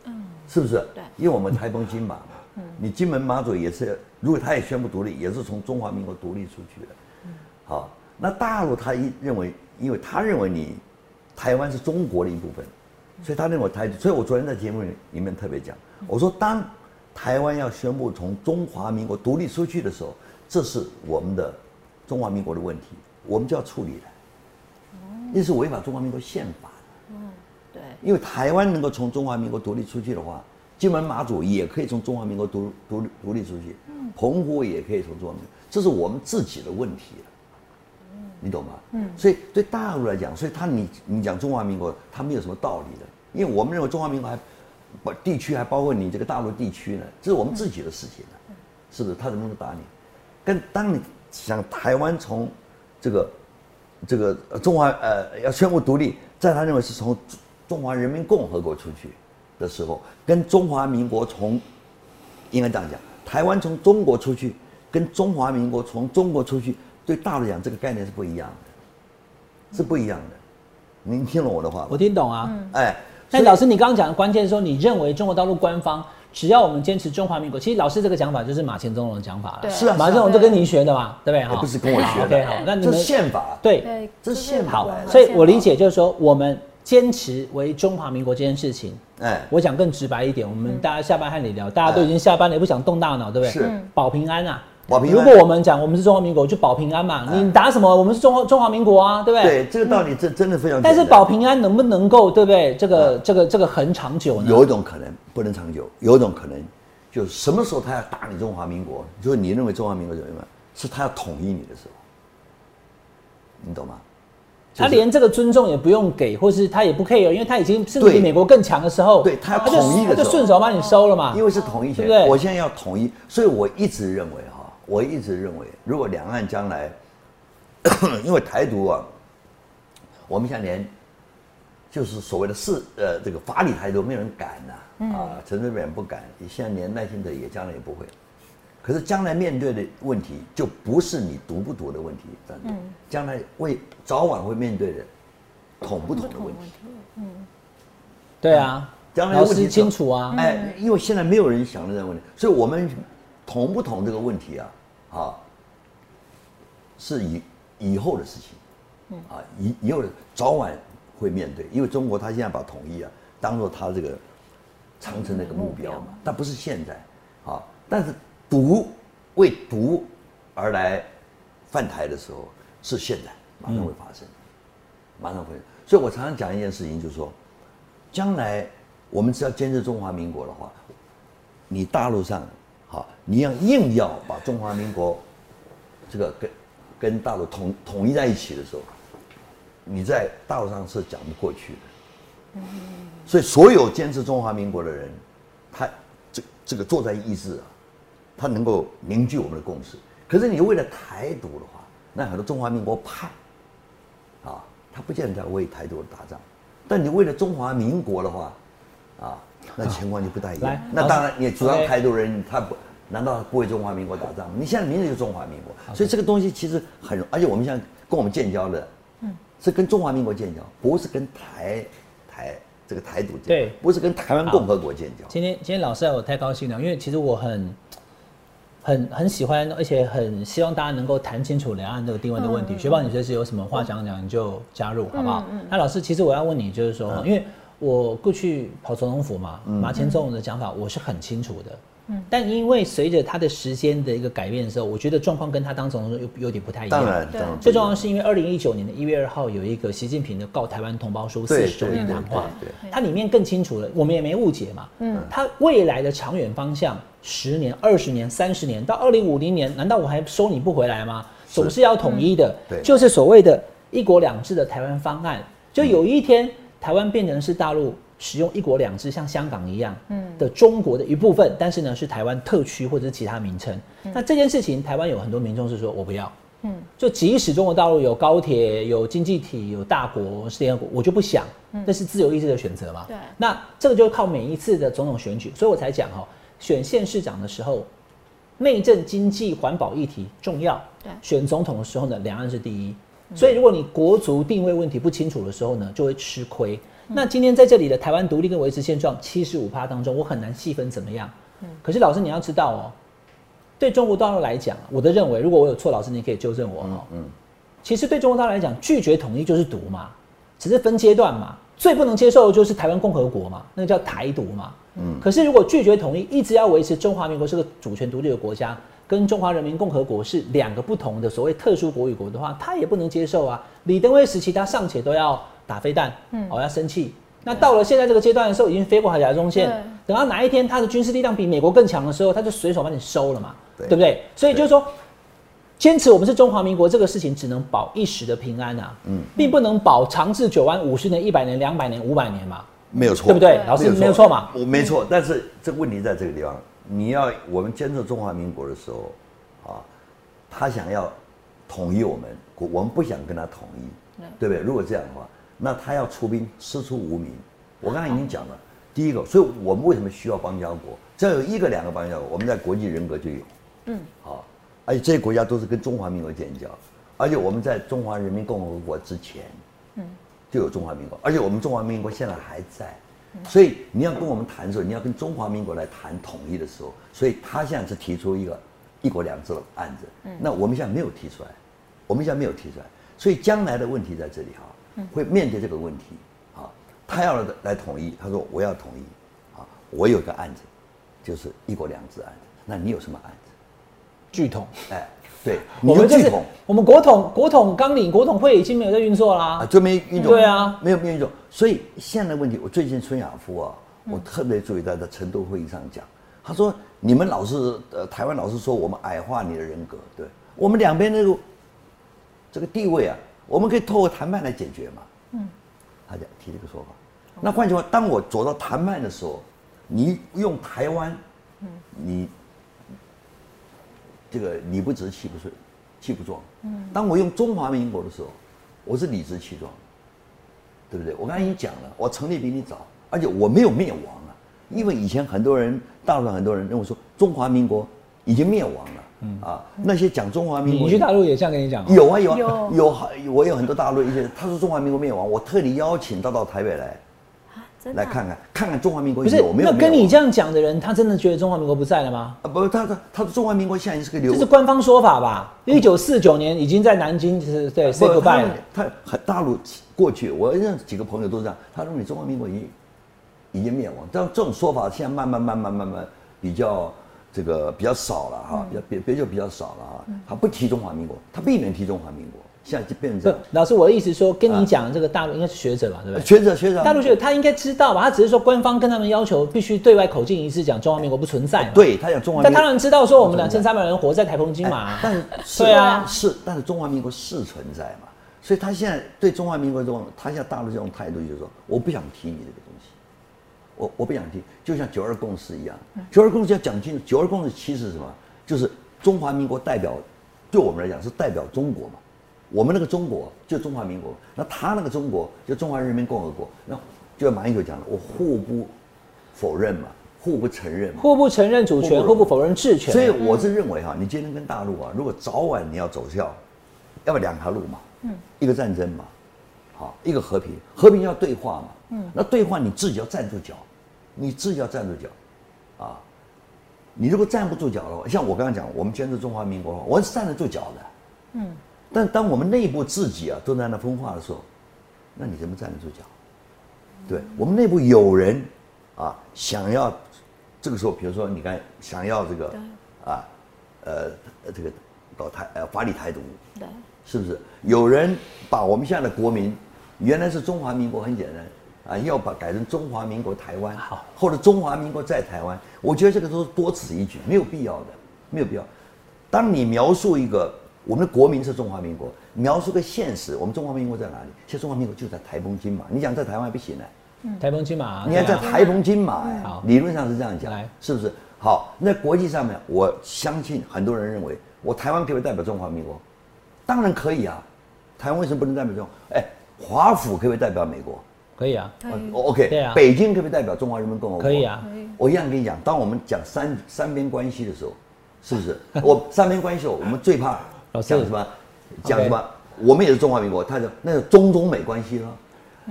嗯，是不是？对。因为我们台澎金马嘛，嗯，你金门马祖也是，如果他也宣布独立，也是从中华民国独立出去的，嗯，好，那大陆他一认为，因为他认为你台湾是中国的一部分，所以他认为台，所以我昨天在节目里里面特别讲，我说当台湾要宣布从中华民国独立出去的时候，这是我们的中华民国的问题，我们就要处理了。那是违反中华民国宪法的。嗯对，因为台湾能够从中华民国独立出去的话，金门马祖也可以从中华民国独独独立出去，澎湖也可以从中华民国，这是我们自己的问题了。你懂吗？嗯，所以对大陆来讲，所以他你你讲中华民国，他没有什么道理的，因为我们认为中华民国还不地区还包括你这个大陆地区呢，这是我们自己的事情呢，是不是？他怎么能打你？跟当你想台湾从这个这个呃中华呃要宣布独立，在他认为是从中中华人民共和国出去的时候，跟中华民国从应该这样讲，台湾从中国出去，跟中华民国从中国出去，对大陆讲这个概念是不一样的，是不一样的。您听懂我的话吗？我听懂啊。哎，但老师，你刚刚讲的关键是说，你认为中国大陆官方只要我们坚持中华民国，其实老师这个讲法就是马前总统的讲法了。是啊马前总统就跟您学的嘛，对。不对？哈不是跟我学好的。(laughs) OK，好，那你们这是宪法，对。对，这是宪法。好所以我理解就是说，我们坚持为中华民国这件事情，哎，我讲更直白一点，我们大家下班和你聊，大家都已经下班了，也不想动大脑，对不对？是。保平安啊。保平安如果我们讲我们是中华民国，就保平安嘛。你打什么？我们是中华中华民国啊，对不对？对这个道理，真真的非常。但是保平安能不能够，对不对？这个这个这个很长久呢？有一种可能不能长久，有一种可能就是什么时候他要打你中华民国，就是你认为中华民国怎么样，是他要统一你的时候，你懂吗？他连这个尊重也不用给，或是他也不 care，因为他已经甚至比美国更强的时候，对他要统一的时候就顺手把你收了嘛。因为是统一权，对不对我现在要统一，所以我一直认为哈，我一直认为，如果两岸将来，(coughs) 因为台独啊，我们现在连就是所谓的是呃这个法理台独没有人敢呐、啊，陈水扁不敢，现在连赖清德也将来也不会。可是将来面对的问题就不是你独不独的问题，真的，将来会早晚会面对的统不统的问题。嗯对啊，将来问题清楚啊。哎，因为现在没有人想这个问题，所以我们统不统这个问题啊，啊，是以以后的事情，啊，以以后的早晚会面对，因为中国他现在把统一啊当做他这个长城的一个目标嘛，但不是现在，啊，但是独为独而来犯台的时候是现在马上会发生，马上会。所以我常常讲一件事情，就是说，将来我们只要坚持中华民国的话，你大陆上好，你要硬要把中华民国这个跟跟大陆统统一在一起的时候，你在大陆上是讲不过去的。所以，所有坚持中华民国的人，他这这个作战意志啊，他能够凝聚我们的共识。可是，你为了台独的话，那很多中华民国派啊，他不见得为台独打仗。但你为了中华民国的话，啊，(laughs) 那情况就不大一样。那当然，你主张台独人，他不难道不为中华民国打仗吗？你现在名字就中华民国，所以这个东西其实很，而且我们现在跟我们建交的，嗯，是跟中华民国建交，不是跟台台。这个台独对，不是跟台湾共和国建交。今天今天老师我太高兴了，因为其实我很很很喜欢，而且很希望大家能够谈清楚两岸这个定位的问题。雪宝，你随时有什么话想讲，你就加入好不好？那老师，其实我要问你，就是说，因为我过去跑总统府嘛，马前总统的讲法我是很清楚的。但因为随着他的时间的一个改变的时候，我觉得状况跟他当总统有有点不太一样。当然，当然。最重要是因为二零一九年的一月二号有一个习近平的告台湾同胞书四十周年谈话，它里面更清楚了，我们也没误解嘛。嗯。他未来的长远方向，十年、二十年、三十年到二零五零年，难道我还收你不回来吗？总是要统一的，对，就是所谓的一国两制的台湾方案。就有一天台湾变成是大陆。使用一国两制，像香港一样的中国的一部分，但是呢是台湾特区或者是其他名称。那这件事情，台湾有很多民众是说我不要。嗯，就即使中国大陆有高铁、有经济体、有大国是联合国，我就不想。那是自由意志的选择嘛？对。那这个就靠每一次的总统选举，所以我才讲哈，选县市长的时候，内政、经济、环保议题重要。对。选总统的时候呢，两岸是第一。所以如果你国足定位问题不清楚的时候呢，就会吃亏。那今天在这里的台湾独立跟维持现状七十五趴当中，我很难细分怎么样。嗯，可是老师你要知道哦，对中国大陆来讲，我的认为，如果我有错，老师你可以纠正我哦。嗯，其实对中国大陆来讲，拒绝统一就是独嘛，只是分阶段嘛。最不能接受的就是台湾共和国嘛，那个叫台独嘛。嗯，可是如果拒绝统一，一直要维持中华民国是个主权独立的国家，跟中华人民共和国是两个不同的所谓特殊国与国的话，他也不能接受啊。李登辉时期，他尚且都要。打飞弹，嗯，哦，要生气。那到了现在这个阶段的时候，已经飞过海峡中线。等到哪一天他的军事力量比美国更强的时候，他就随手把你收了嘛，对不对？所以就是说，坚持我们是中华民国这个事情，只能保一时的平安啊，嗯，并不能保长治久安五十年、一百年、两百年、五百年嘛，没有错，对不对？老师没有错嘛，我没错。但是这问题在这个地方，你要我们坚持中华民国的时候，啊，他想要统一我们，我们不想跟他统一，对不对？如果这样的话。那他要出兵，师出无名。我刚才已经讲了，第一个，所以我们为什么需要邦交国？只要有一个、两个邦交国，我们在国际人格就有。嗯，好，而且这些国家都是跟中华民国建交，而且我们在中华人民共和国之前，嗯，就有中华民国，而且我们中华民国现在还在，所以你要跟我们谈的时候，你要跟中华民国来谈统一的时候，所以他现在是提出一个一国两制的案子，嗯，那我们现在没有提出来，我们现在没有提出来，所以将来的问题在这里哈。会面对这个问题，啊，他要来统一，他说我要统一，啊，我有个案子，就是一国两制案子，那你有什么案子？巨统，哎，对，我们巨统，我们国统国统纲领国统会已经没有在运作啦，啊，就没运作，对啊，没有没有运作，所以现在问题，我最近孙亚夫啊，我特别注意到在成都会议上讲，他说你们老是呃台湾老是说我们矮化你的人格，对我们两边那个这个地位啊。我们可以透过谈判来解决嘛？嗯，他讲提这个说法。那换句话，当我走到谈判的时候，你用台湾，嗯，你这个理不直气不顺，气不壮。嗯，当我用中华民国的时候，我是理直气壮，对不对？我刚才已经讲了，我成立比你早，而且我没有灭亡啊。因为以前很多人，大陆很多人认为说中华民国已经灭亡了。嗯啊，那些讲中华民国，你去大陆也这样跟你讲？有啊有啊有，我有很多大陆一些，他说中华民国灭亡，我特地邀请他到台北来，来看看看看中华民国有没有。那跟你这样讲的人，他真的觉得中华民国不在了吗？啊不，他他他说中华民国现在是个流，这是官方说法吧？一九四九年已经在南京是对 say goodbye 了。他很大陆过去，我认识几个朋友都是这样，他认为中华民国已经已经灭亡，但这种说法现在慢慢慢慢慢慢比较。这个比较少了哈，比较别别就比较少了哈。他不提中华民国，他避免提中华民国。现在就变成不。，老师，我的意思说，跟你讲这个大陆应该是学者吧，对不对？学者学者，大陆学者他应该知道吧？他只是说官方跟他们要求必须对外口径一致，讲中华民国不存在。。对他讲中华民国，但当然知道说我们两千三百人活在台风金马，但是是对啊是，但是中华民国是存在嘛，所以他现在对中华民国这种，他现在大陆这种态度就是说，我不想提你这个东西，我我不想提，就像九二共识一样，九二共识要讲清楚，九二共识其实是什么？就是中华民国代表，对我们来讲是代表中国嘛，我们那个中国就中华民国，那他那个中国就中华人民共和国，那就像马英九讲的，我互不否认嘛，互不承认嘛。互不承认主权，互不互不否认治权。所以我是认为哈，你今天跟大陆啊，如果早晚你要走向，要不两条路嘛，嗯，一个战争嘛，好，一个和平，和平要对话嘛，嗯，那对话你自己要站住脚，你自己要站住脚，啊，你如果站不住脚的话，像我刚刚讲，我们坚持中华民国，我是站得住脚的，嗯，但当我们内部自己啊都在那分化的时候，那你怎么站得住脚？对我们内部有人啊想要这个时候，比如说你看想要这个啊呃呃这个搞台呃法理台独，对，是不是？有人把我们现在的国民原来是中华民国很简单啊，要把改成中华民国台湾，好，或者中华民国在台湾，我觉得这个都是多此一举，没有必要的，没有必要。当你描述一个我们的国民是中华民国，描述个现实，我们中华民国在哪里？其实中华民国就在台风金马，你讲在台湾还不行呢、台风金马，你还在台风金马哎、好理论上是这样讲，是不是？好，那国际上面，我相信很多人认为，我台湾可不可以代表中华民国？当然可以啊，台湾为什么不能代表中？哎，华府可不可以代表美国？可以啊，可以哦 OK，对啊北京可不可以代表中华人民共和国？可以啊。我一样跟你讲，当我们讲三三边关系的时候，是不是？(laughs) 我三边关系哦，我们最怕讲什么？讲什么？我们也是中华民国，他就那是中中美关系了，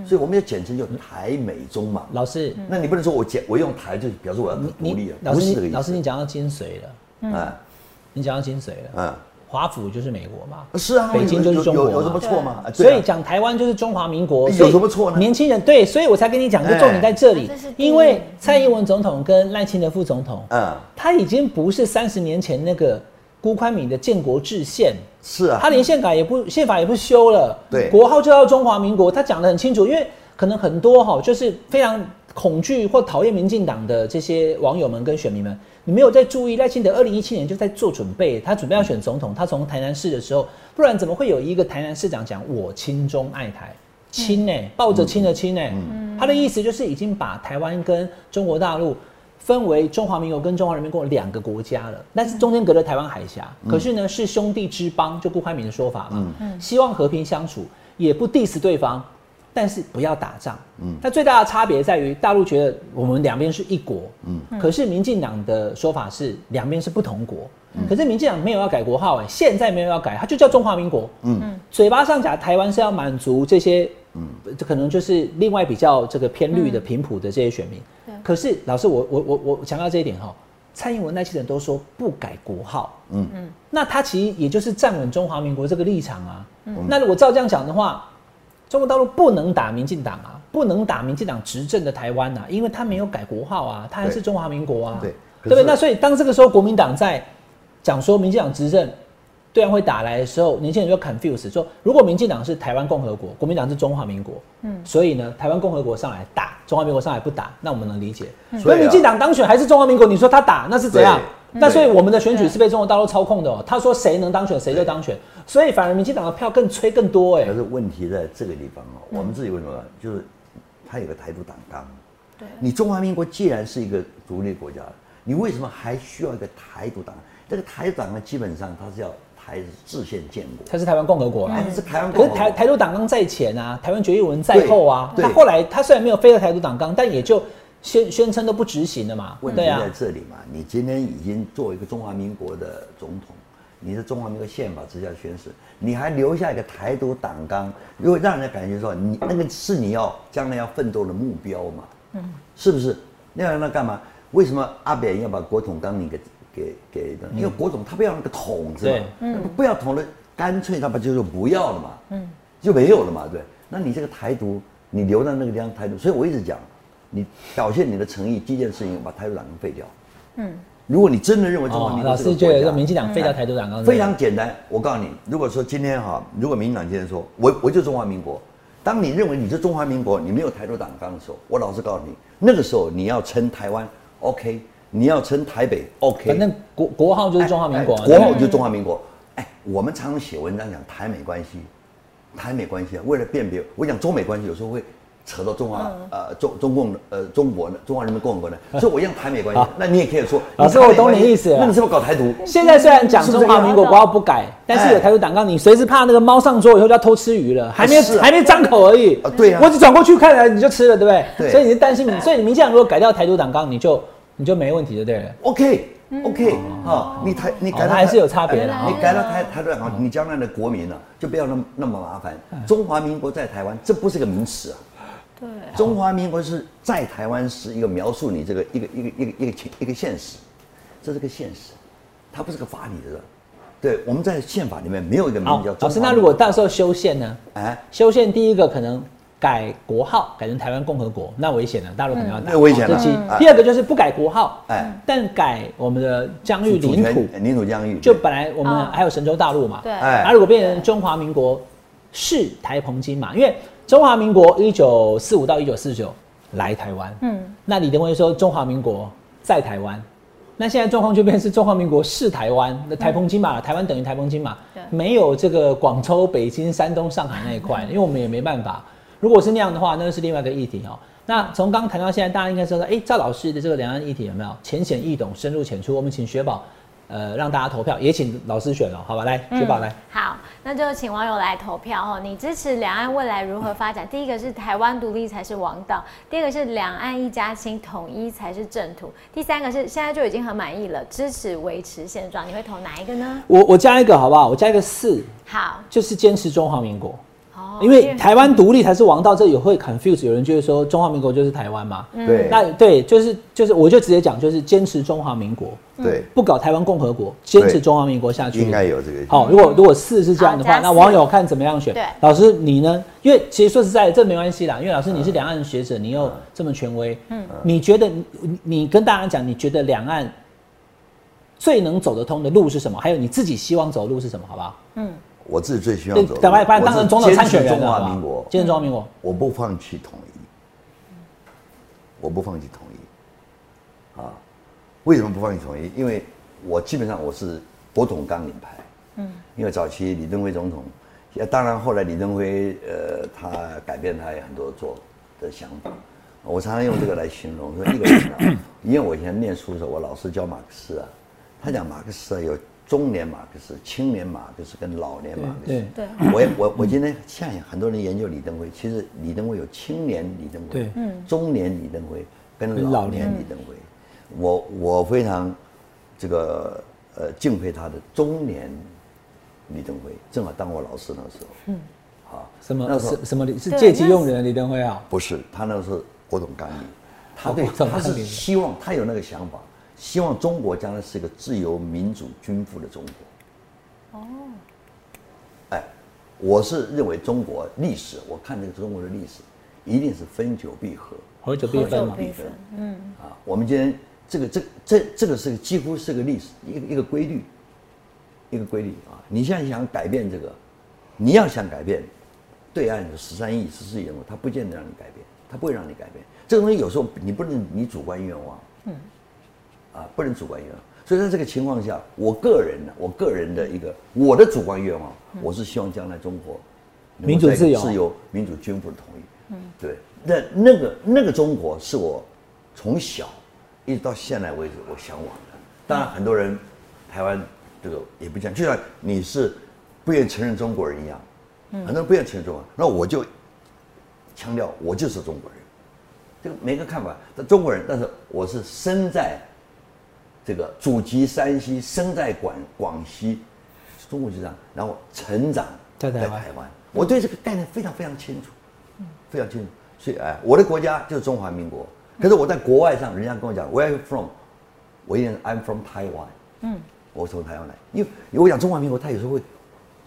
所以我们要简称叫台美中嘛。老师，那你不能说我简我用台就表示我要独立你啊，老师你不是这个意思。老师你讲到精髓了，啊你讲到精髓了。嗯，华府就是美国嘛，是啊，北京就是中国有什么错吗？所以讲台湾就是中华民国，有所以什么错呢？年轻人对，所以我才跟你讲，就重点在这里。因为蔡英文总统跟赖清德副总统，嗯，他已经不是三十年前那个辜宽敏的建国制宪，是啊，他连宪改也不宪法也不修了，对。国号就叫中华民国，他讲的很清楚，因为可能很多哈就是非常恐惧或讨厌民进党的这些网友们跟选民们，你没有在注意赖清德二零一七年就在做准备，他准备要选总统，他从台南市的时候，不然怎么会有一个台南市长讲我亲中爱台？亲呢、抱着亲的亲呢、他的意思就是已经把台湾跟中国大陆分为中华民国跟中华人民共和国两个国家了，但是中间隔着台湾海峡，可是呢是兄弟之邦，就顾宽明的说法嘛，希望和平相处，也不 diss 对方，但是不要打仗。嗯，那最大的差别在于大陆觉得我们两边是一国，嗯，可是民进党的说法是两边是不同国。可是民进党没有要改国号，哎，现在没有要改，它就叫中华民国。嗯，嘴巴上讲台湾是要满足这些，嗯，这可能就是另外比较这个偏绿的频谱的这些选民。可是老师，我我我我强调这一点哈，蔡英文那些人都说不改国号，嗯。嗯，那他其实也就是站稳中华民国这个立场啊。那如果照这样讲的话，中国大陆不能打民进党啊，不能打民进党执政的台湾啊，因为他没有改国号啊，他还是中华民国啊，对。对不对？那所以当这个时候国民党在讲说民进党执政对岸会打来的时候，年轻人就 confuse 说，如果民进党是台湾共和国，国民党是中华民国，嗯，所以呢，台湾共和国上来打，中华民国上来不打，那我们能理解。所所以民进党当选还是中华民国，你说他打那是怎样？对那所以我们的选举是被中国大陆操控的哦。他说谁能当选谁就当选，所以反而民进党的票更吹更多哎可。是问题在这个地方哦，我们自己为什么就是他有个台独党纲？对你中华民国既然是一个独立国家，你为什么还需要一个台独党？这个台独党呢，基本上它是要台制宪建国，他是台湾共和国啊哎，，它是台湾可是共和国。台台独党纲在前啊，台湾决议文在后啊。他后来他虽然没有飞了台独党纲，但也就宣宣称都不执行了嘛。问题在，这里嘛，你今天已经作为一个中华民国的总统，你是中华民国宪法之下宣誓，你还留下一个台独党纲，如果让人家感觉说你那个是你要将来要奋斗的目标嘛，嗯，是不是？那要让他干嘛？为什么阿扁要把国统纲领给给给的？因为国总他不要那个统字嘛不要桶了，干脆他不就说不要了嘛，嗯，就没有了嘛，对。那你这个台独，你留在那个地方台独，所以我一直讲，你表现你的诚意，第一件事情把台独党纲废掉。嗯如果你真的认为中华哦民，国老是觉得说民进党废掉台独党纲非常简单，我告诉你，如果说今天哈，如果民进党今天说我我就中华民国，当你认为你是中华民国，你没有台独党纲的时候，我老实告诉你，那个时候你要称台湾 OK，你要称台北 OK，反正国国号就是中华民国啊，哎国号就是中华民国。哎，我们常常写文章讲台美关系，台美关系啊，为了辨别，我讲中美关系有时候会扯到中华、呃中中共呃中国的中华人民共和国的，所以我用台美关系，那你也可以说，老师我懂你意思那你是不是搞台独？现在虽然讲中华民国国号不改，但是有哎台独党纲，你随时怕那个猫上桌以后就要偷吃鱼了，还没还没张口而已。啊对啊。我只转过去看了你就吃了，对不对？对。所以你是担心，所以你民进党如果改掉台独党纲，你就你就没问题，就对了。OK OK 啊，你台你改到哦还是有差别的你改到台台湾好，你将来的国民呢就不要那么那么麻烦。中华民国在台湾，这不是个名词啊。对，中华民国是在台湾是一个描述你这个一个一个一个一个情一个现实，这是个现实，它不是个法理的。对，我们在宪法里面没有一个名好字叫，中华老师，那如果到时候修宪呢？哎，修宪第一个可能改国号，改成台湾共和国，那危险了，大陆可能要打。那危险了。第二个就是不改国号，哎。但改我们的疆域领土，领土疆域，就本来我们哦还有神州大陆嘛，对。哎。那如果变成中华民国是台澎金马，因为中华民国一九四五到一九四九来台湾，嗯，那李登辉说中华民国在台湾，那现在状况就变成是中华民国是台湾，那台澎金马，台湾等于台澎金马对，没有这个广州、北京、山东、上海那一块，因为我们也没办法。如果是那样的话，那是另外一个议题哦。那从刚谈到现在，大家应该知道，哎、赵老师的这个两岸议题有没有浅显易懂、深入浅出？我们请雪宝，呃，让大家投票，也请老师选哦，好吧？来，雪宝来。好，那就请网友来投票哦。你支持两岸未来如何发展？(laughs) 第一个是台湾独立才是王道，第二个是两岸一家亲，统一才是正途，第三个是现在就已经很满意了，支持维持现状。你会投哪一个呢？我我加一个好不好？我加一个四，好，就是坚持中华民国。哦因为台湾独立才是王道，这也会 confuse 有人就会说中华民国就是台湾嘛。对那对，就是就是，我就直接讲，就是坚持中华民国，对，不搞台湾共和国，坚持中华民国下去。应该有这个。好，如果如果四是这样的话，那网友看怎么样选？对老师你呢？因为其实说实在的，这没关系啦，因为老师你是两岸学者，你又这么权威，嗯，你觉得你你你跟大家讲，你觉得两岸最能走得通的路是什么？还有你自己希望走的路是什么？好不好？我自己最希对望走的，，当成总统参选人我是坚持中了，好不好华民国，坚持中华民国。我不放弃统一，我不放弃统一，啊，为什么不放弃统一？因为我基本上我是国统纲领派，嗯，因为早期李登辉总统，呃当然后来李登辉呃他改变他有很多做的想法，我常常用这个来形容说一个人啊，因为我以前念书的时候，我老师教马克思啊，他讲马克思啊有中年马克思、青年马克思跟老年马克思。对。对，我我我今天想想，很多人研究李登辉，其实李登辉有青年李登辉，对。嗯。中年李登辉跟跟老老年年李登辉，我我非常这个呃敬佩他的中年李登辉，正好当我老师那时候，嗯，好，什么那时候什什么李是借机用人李登辉啊？不是他那个是国统纲领，他哦对他是希望他有那个想法，希望中国将来是一个自由民主均富的中国。哦，哎，我是认为中国历史，我看这个中国的历史，一定是分久必合合久必分嘛。久必分，嗯，啊。我们今天这个这这这个是几乎是个历史，一个一个规律，一个规律啊。你现在想改变这个，你要想改变，对岸有十三亿、十四亿人口，他不见得让你改变，他不会让你改变。这个东西有时候你不能你主观愿望，嗯，啊，不能主观愿望。所以在这个情况下，我个人呢，我个人的一个我的主观愿望，我是希望将来中国民主自由自由、民主、均富的统一。嗯，对，那那个那个中国是我从小一直到现在为止我向往的。当然，很多人台湾这个也不讲，就像你是不愿意承认中国人一样，很多人不愿意承认中国人，那我就强调我就是中国人。这个每个看法，但中国人，但是我是生在这个祖籍山西，生在广广西，中国就这样，然后成长在台湾湾，我对这个概念非常非常清楚，非常清楚。所以哎，我的国家就是中华民国，可是我在国外上，人家跟我讲 Where are you from？我一定 I'm from Taiwan。嗯，我从台湾来，因为我讲中华民国，他有时候会。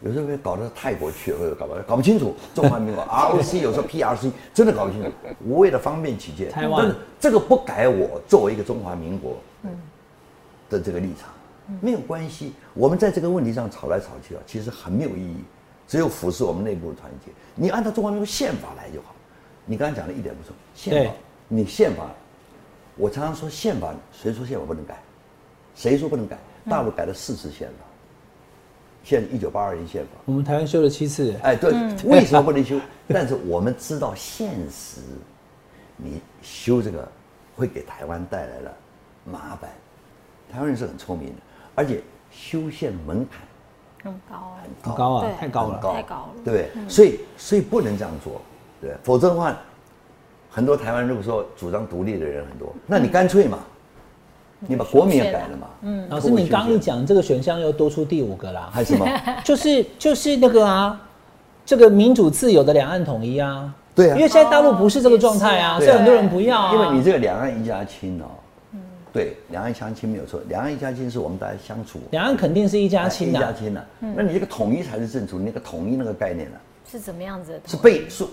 有时候会搞到泰国去，或者搞不搞不清楚 (laughs) 中华民国 ROC，有时候 PRC 真的搞不清楚。我为了方便起见，台湾但是这个不改我作为一个中华民国的的这个立场，没有关系。我们在这个问题上吵来吵去啊，其实很没有意义，只有腐蚀我们内部的团结。你按照中华民国宪法来就好。你刚才讲的一点不错，宪法，你宪法，我常常说宪法，谁说宪法不能改？谁说不能改？大陆改了四次宪法，现在一九八二年宪法，我们台湾修了七次。哎，对，为什么不能修？(laughs) 但是我们知道现实，你修这个会给台湾带来了麻烦。台湾人是很聪明的，而且修宪门槛很高，很高啊，太高了，太高了，对？所以，所以不能这样做，对，否则的话，很多台湾如果说主张独立的人很多，那你干脆嘛。你把国民也改了嘛？嗯，老师，你刚一讲这个选项又多出第五个啦，(laughs) 还是什么？(laughs) 就是就是那个啊，这个民主自由的两岸统一啊。对啊，因为现在大陆不是这个状态啊，所以很多人不要啊。因为你这个两岸一家亲哦，嗯，对，两岸相亲没有错，两岸一家亲是我们大家相处。两岸肯定是一家亲的，一家亲的。那你这个统一才是正处，那个统一那个概念呢？是怎么样子？是被是，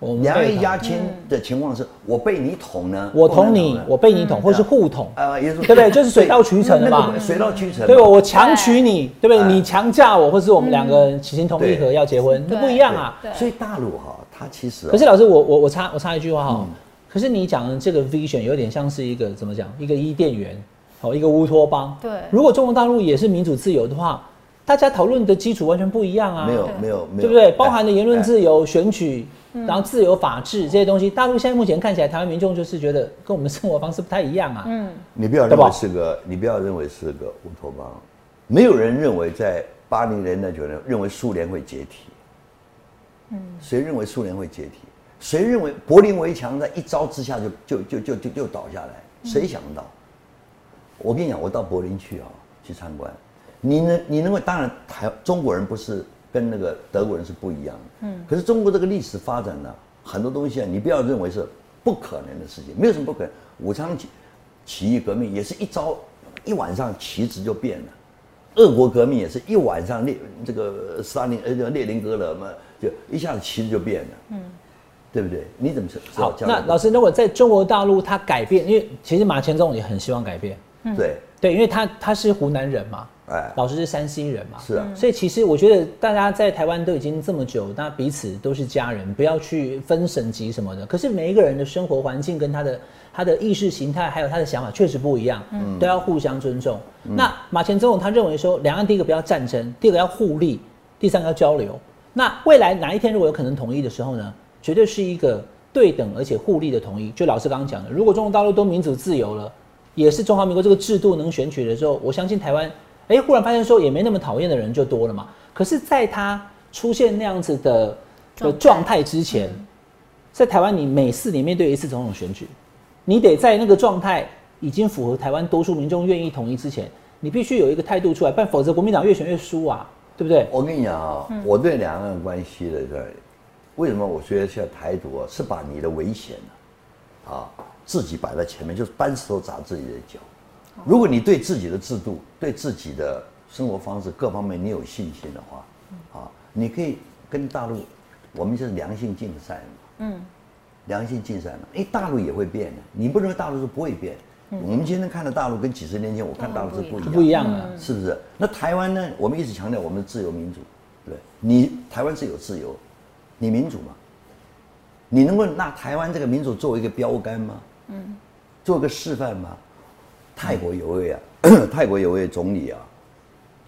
嗯，两岸一家亲的情况是，我被你捅呢，我捅你，我被你捅，或是互捅，啊，对不对？就是水到渠成的嘛，水到渠成。对，我强娶你，对不对？你强嫁我，或是我们两个起心同意和要结婚，那不一样啊。所以大陆哈，它其实，可是老师，我我我插我插一句话哈，可是你讲的这个 vision 有点像是一个怎么讲？一个伊甸园，哦，一个乌托邦。对，如果中国大陆也是民主自由的话。大家讨论的基础完全不一样啊！没有没有没有，对不对？包含的言论自由、选举，然后自由、法治这些东西，大陆现在目前看起来，台湾民众就是觉得跟我们生活方式不太一样啊。嗯，你不要认为是个，你不要认为是个乌托邦。没有人认为在八零年代九年认为苏联会解体。嗯，谁认为苏联会解体？谁认为柏林围墙在一招之下就就就就就就倒下来？谁想到？我跟你讲，我到柏林去啊，去参观。你能你认为当然台中国人不是跟那个德国人是不一样的，嗯，可是中国这个历史发展呢，很多东西啊，你不要认为是不可能的事情，没有什么不可能。武昌起起义革命也是一招一晚上旗帜就变了，俄国革命也是一晚上列这个斯大林呃叫列宁格勒嘛，就一下子旗帜就变了，嗯，对不对？你怎么知道？好，那老师，如果在中国大陆他改变，因为其实马前总也很希望改变，对对，因为他他是湖南人嘛。哎老师是山西人嘛？是啊，所以其实我觉得大家在台湾都已经这么久，那彼此都是家人，不要去分省级什么的。可是每一个人的生活环境跟他的他的意识形态，还有他的想法确实不一样，嗯，都要互相尊重。那马前总统他认为说，两岸第一个不要战争，第二个要互利，第三个要交流。那未来哪一天如果有可能统一的时候呢？绝对是一个对等而且互利的统一。就老师刚刚讲的，如果中国大陆都民主自由了，也是中华民国这个制度能选取的时候，我相信台湾。哎，忽然发现说也没那么讨厌的人就多了嘛。可是，在他出现那样子的的状态之前，在台湾，你每四年面对一次总统选举，你得在那个状态已经符合台湾多数民众愿意统一之前，你必须有一个态度出来，不然否则国民党越选越输啊，对不对？我跟你讲啊，我对两岸关系的这为什么我觉得现在台独啊，是把你的危险啊自己摆在前面，就是搬石头砸自己的脚。如果你对自己的制度、对自己的生活方式各方面你有信心的话，啊，你可以跟大陆，我们就是良性竞赛嘛，嗯，良性竞赛嘛，哎，大陆也会变的，你不认为大陆是不会变？我们今天看的大陆跟几十年前我看大陆是不一样，不一样的，是不是？那台湾呢？我们一直强调我们自由民主，对？你台湾是有自由，你民主吗？你能够拿台湾这个民主作为一个标杆吗？嗯，做个示范吗？泰国有位啊，(clears throat) 泰国有位总理啊，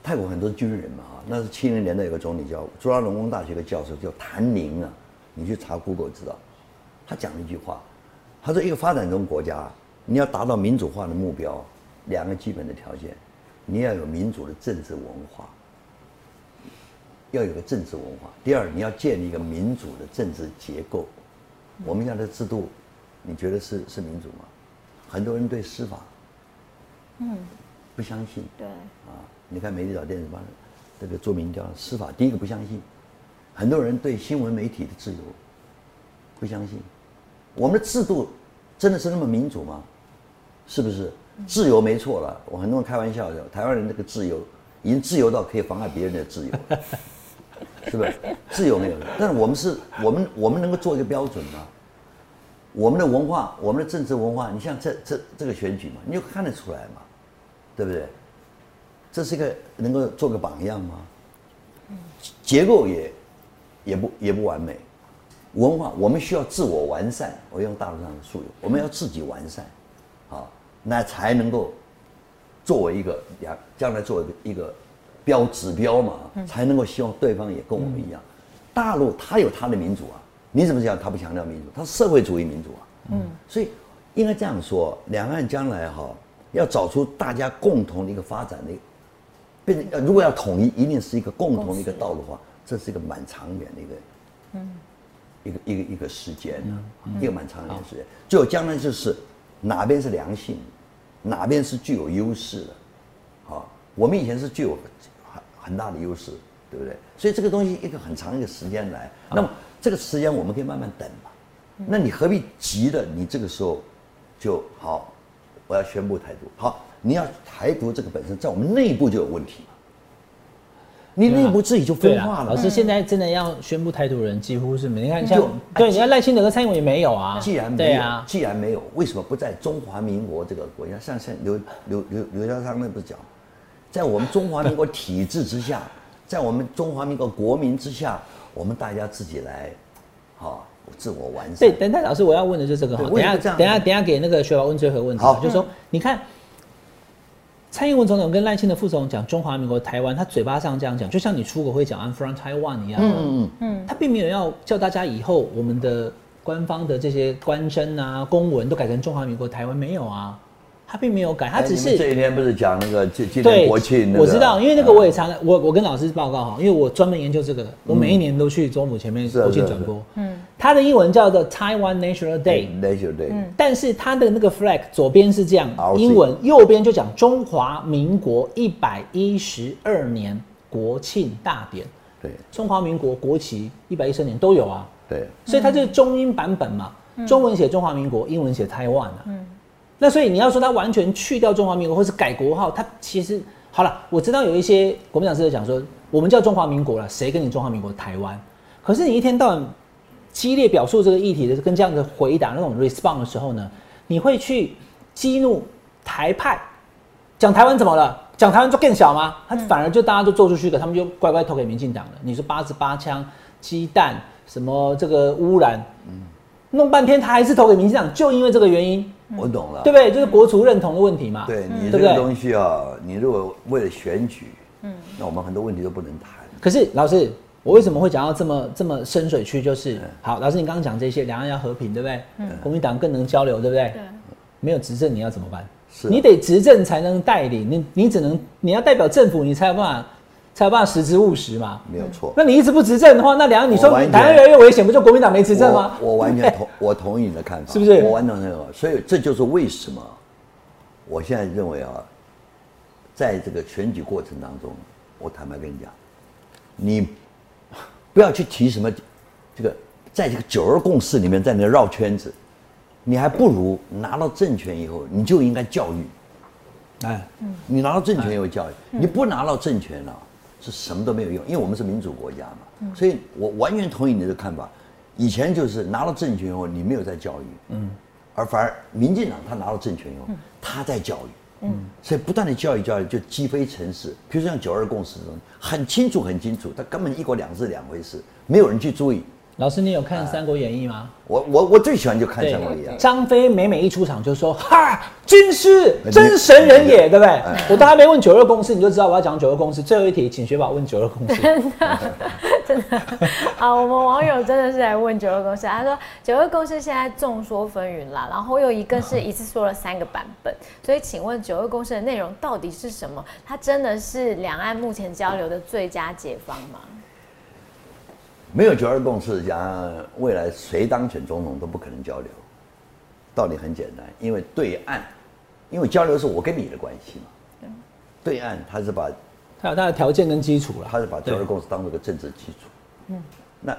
泰国很多军人嘛啊，那是七零年代有个总理叫朱拉隆功大学的教授叫谭宁啊，你去查 Google 知道，他讲了一句话，他说一个发展中国家你要达到民主化的目标，两个基本的条件，你要有民主的政治文化，要有个政治文化，第二你要建立一个民主的政治结构，我们现在的制度，你觉得是是民主吗？很多人对司法。嗯，不相信。对。啊，你看媒体岛电视帮这个做民调，司法第一个不相信，很多人对新闻媒体的自由不相信。我们的制度真的是那么民主吗？是不是？自由没错了，我很多人开玩笑的，台湾人这个自由已经自由到可以妨碍别人的自由，是不是？自由没有了，但是我们是我们我们能够做一个标准吗？我们的文化，我们的政治文化，你像这这这个选举嘛，你就看得出来嘛。对不对？这是一个能够做个榜样吗？结构也也不也不完美，文化我们需要自我完善。我用大陆上的术语，我们要自己完善，啊，那才能够作为一个将将来作为一个标指标嘛，才能够希望对方也跟我们一样。大陆他有他的民主啊，你怎么讲？他不强调民主，他是社会主义民主啊。嗯，所以应该这样说，两岸将来哈要找出大家共同的一个发展的。变成呃，如果要统一，一定是一个共同的一个道路的话，这是一个蛮长远的一个，嗯，一个一个一个时间呢，一个蛮长远的时间。就将来就是哪边是良性，哪边是具有优势的，好，我们以前是具有很很大的优势，对不对？所以这个东西一个很长一个时间来，那么这个时间我们可以慢慢等嘛。那你何必急的？你这个时候就好，我要宣布台独，好。你要台独这个本身在我们内部就有问题你内部自己就分化了。老师现在真的要宣布台独人几乎是没，你看像对，你看赖清德和蔡英文也没有啊。既然没有，既然没有，为什么不在中华民国这个国家？像像刘刘刘刘家昌那不是讲，在我们中华民国体制之下，(laughs) 在我们中华民国国民之下，我们大家自己来，好自我完善。对，等下老师我要问的就是这个哈，等下等下等下给那个学宝问最后一个问题，就是说你看。蔡英文总统跟赖清德副总统讲中华民国台湾，他嘴巴上这样讲，就像你出国会讲 I'm from Taiwan 一样。嗯嗯嗯，他并没有要叫大家以后我们的官方的这些官箴啊、公文都改成中华民国台湾，没有啊。他并没有改，他只是这一天不是讲那个今今年国庆，我知道，因为那个我也常我我跟老师报告哈，因为我专门研究这个，我每一年都去中午前面国庆转播。嗯，它的英文叫做 Taiwan National Day，National Day。嗯，但是它的那个 flag 左边是这样，英文右边就讲中华民国一百一十二年国庆大典。对，中华民国国旗一百一十二年都有啊。对，所以它就是中英版本嘛，中文写中华民国，英文写 Taiwan 啊。嗯。那所以你要说他完全去掉中华民国，或是改国号，他其实好了。我知道有一些国民党是在讲说，我们叫中华民国了，谁跟你中华民国台湾？可是你一天到晚激烈表述这个议题的，跟这样的回答那种 response 的时候呢，你会去激怒台派，讲台湾怎么了？讲台湾就更小吗？他反而就大家都做出去的，他们就乖乖投给民进党了。你说八十八枪鸡蛋什么这个污染，弄半天他还是投给民进党，就因为这个原因。我懂了，对不对？就是国族认同的问题嘛。对你这个东西啊，你如果为了选举，嗯，那我们很多问题都不能谈。可是老师，我为什么会讲到这么这么深水区？就是好，老师你刚刚讲这些，两岸要和平，对不对？嗯。国民党更能交流，对不对？对。没有执政，你要怎么办？是。你得执政才能带领，你你只能你要代表政府，你才有办法。才有办法实质务实嘛？没有错。那你一直不执政的话，那两岸你说台湾越来越危险，不就国民党没执政吗？我完全同 (laughs) 我同意你的看法，是不是？我完全同意。所以这就是为什么我现在认为啊，在这个选举过程当中，我坦白跟你讲，你不要去提什么这个，在这个九二共识里面在那绕圈子，你还不如拿到政权以后，你就应该教育。哎，你拿到政权以后教育，你不拿到政权了。是什么都没有用，因为我们是民主国家嘛，所以我完全同意你的看法。以前就是拿到政权以后，你没有在教育，嗯，而反而民进党他拿到政权以后，他在教育，嗯，所以不断的教育教育就击飞城市。比如说像九二共识这种，很清楚很清楚，他根本一国两制两回事，没有人去注意。老师，你有看《三国演义》吗？我我我最喜欢就看《三国演义》。张飞每每一出场就说：“哈，军师真神人也，对不对？”我都还没问九二共识，你就知道我要讲九二共识。最后一题，请学宝问九二共识。(laughs) 真的，真的。啊，我们网友真的是来问九二共识。他说九二共识现在众说纷纭啦，然后有一个是一次说了三个版本，所以请问九二共识的内容到底是什么？它真的是两岸目前交流的最佳解方吗？没有九二共识，讲未来谁当选总统都不可能交流。道理很简单，因为对岸，因为交流是我跟你的关系嘛。对岸他是把，他有他的条件跟基础了，他是把九二共识当做个政治基础。嗯。那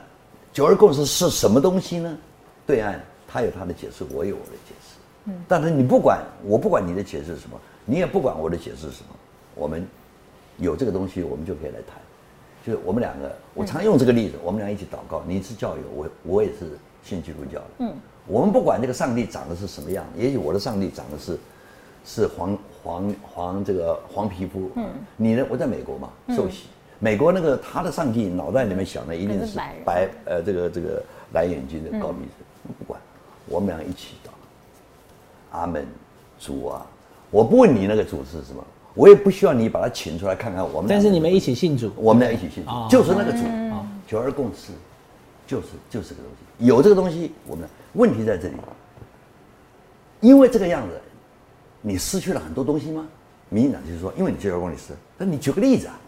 九二共识是什么东西呢？对岸他有他的解释，我有我的解释。嗯。但是你不管我不管你的解释是什么，你也不管我的解释是什么，我们有这个东西，我们就可以来谈。就是我们两个，我常用这个例子，我们俩一起祷告。你是教友，我我也是信基督教的。嗯，我们不管这个上帝长得是什么样，也许我的上帝长得是是黄黄黄这个黄皮肤，嗯，你呢？我在美国嘛，受洗，美国那个他的上帝脑袋里面想的一定是白呃这个这个蓝眼睛的高鼻子，不管，我们俩一起祷，阿门，主啊，我不问你那个主是什么，我也不需要你把他请出来看看我们，但是你们一起信主，我们俩一起信哦。主，就是那个主，九二共识，就是就是这个东西，有这个东西，我们问题在这里，因为这个样子，你失去了很多东西吗？民进党就是说，因为你九二共识，那你举个例子啊，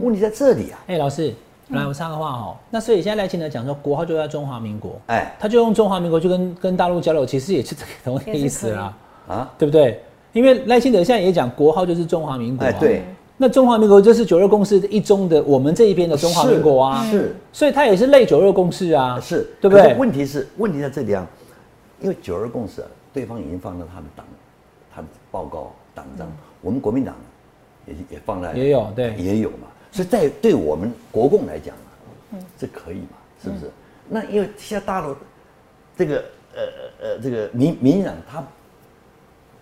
问题在这里啊，哎、老师，来我插个话哦。那所以现在赖清德讲说国号就在中华民国，哎。他就用中华民国去跟跟大陆交流，其实也是这个同一个意思啦，啊，对不对？因为赖清德现在也讲国号就是中华民国、啊，哎对，那中华民国就是九二共识一中的我们这一边的中华民国啊，是所以他也是类九二共识啊，是，对不对？问题是，问题在这里啊，因为九二共识啊，对方已经放到他的党，他的报告党章，我们国民党也也放在也有对。也有嘛，所以在对我们国共来讲啊，嗯。这可以嘛，是不是？那因为现在大陆这个呃呃呃这个民民进党他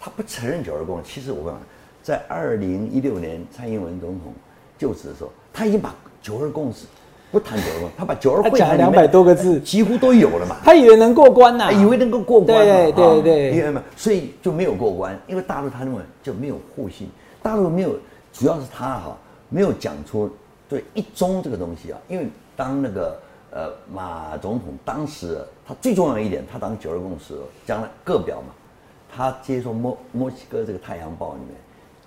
他不承认九二共识，其实我跟你讲，在二零一六年蔡英文总统就职的时候，他已经把九二共识不谈九二共识，他把九二会谈里面200多个字几乎都有了嘛。他以为能过关呐、哎以为能够过关嘛，对对啊对因为嘛，所以就没有过关，因为大陆他认为就没有互信，大陆没有，主要是他哈没有讲出对一中这个东西啊，因为当那个呃马总统当时他最重要的一点，他当九二共识将来各表嘛，他接受墨墨西哥这个《太阳报》里面，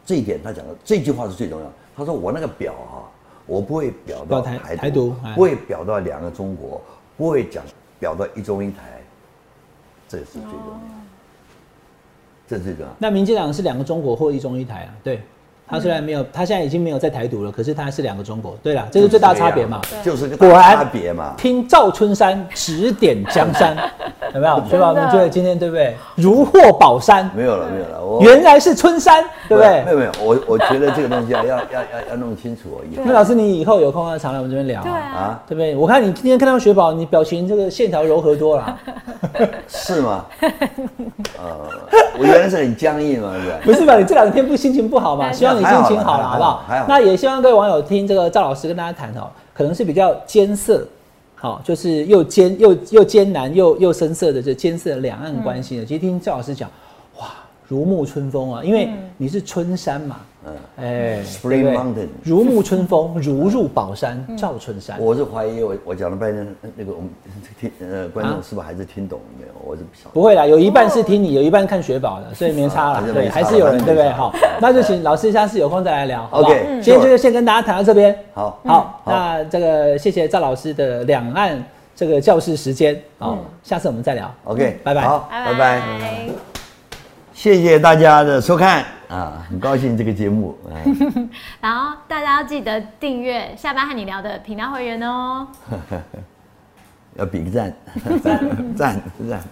这一点他讲的这句话是最重要的。他说我那个表啊，我不会表到表台台台独哎不会表到两个中国，不会讲表到一中一台，这是最重要，这是最重要。那民进党是两个中国或一中一台啊，对。他虽然没有，他现在已经没有在台独了，可是他还是两个中国。对了，这是最大差别嘛。就是个果大然差别嘛。听赵春山指点江山，(laughs) 有没有？所以吧，我们真的觉得今天对不对？如获宝山，没有了，没有了。我原来是春山，对不对？没有没有，我我觉得这个东西啊，要要要要弄清楚哦。以后那老师，你以后有空要常来我们这边聊啊，对啊，啊，对不对？我看你今天看到雪宝，你表情这个线条柔和多了，(laughs) (laughs) 是吗？呃，我原来是很僵硬嘛，是不是？不是吧？你这两天不心情不好嘛？希望你心情好了，好不好？那也希望各位网友听这个赵老师跟大家谈哦，可能是比较艰涩，好，就是又艰又又艰难又又深涩的这艰涩的两岸关系呢。其实听赵老师讲，哇，如沐春风啊，因为你是春山嘛，嗯，哎 Spring 对不对 Mountain 如沐春风，如入宝山，赵春山。我是怀疑我我讲了半天，那个我们听呃观众啊是不是还是听懂了没有？我是不晓得。不会啦，有一半是听你，有一半看雪宝的，所以没差啦啊。对，还是有人，对不对？好，那就请老师下次有空再来聊，好不好？OK，今天就先跟大家谈到这边。好，好，那这个谢谢赵老师的两岸这个教室时间，好，下次我们再聊。OK，拜拜好，拜拜拜。谢谢大家的收看啊，很高兴这个节目啊。(laughs) 然后大家要记得订阅下班和你聊的频道会员哦。(laughs) 要比个赞，赞 (laughs) 赞赞。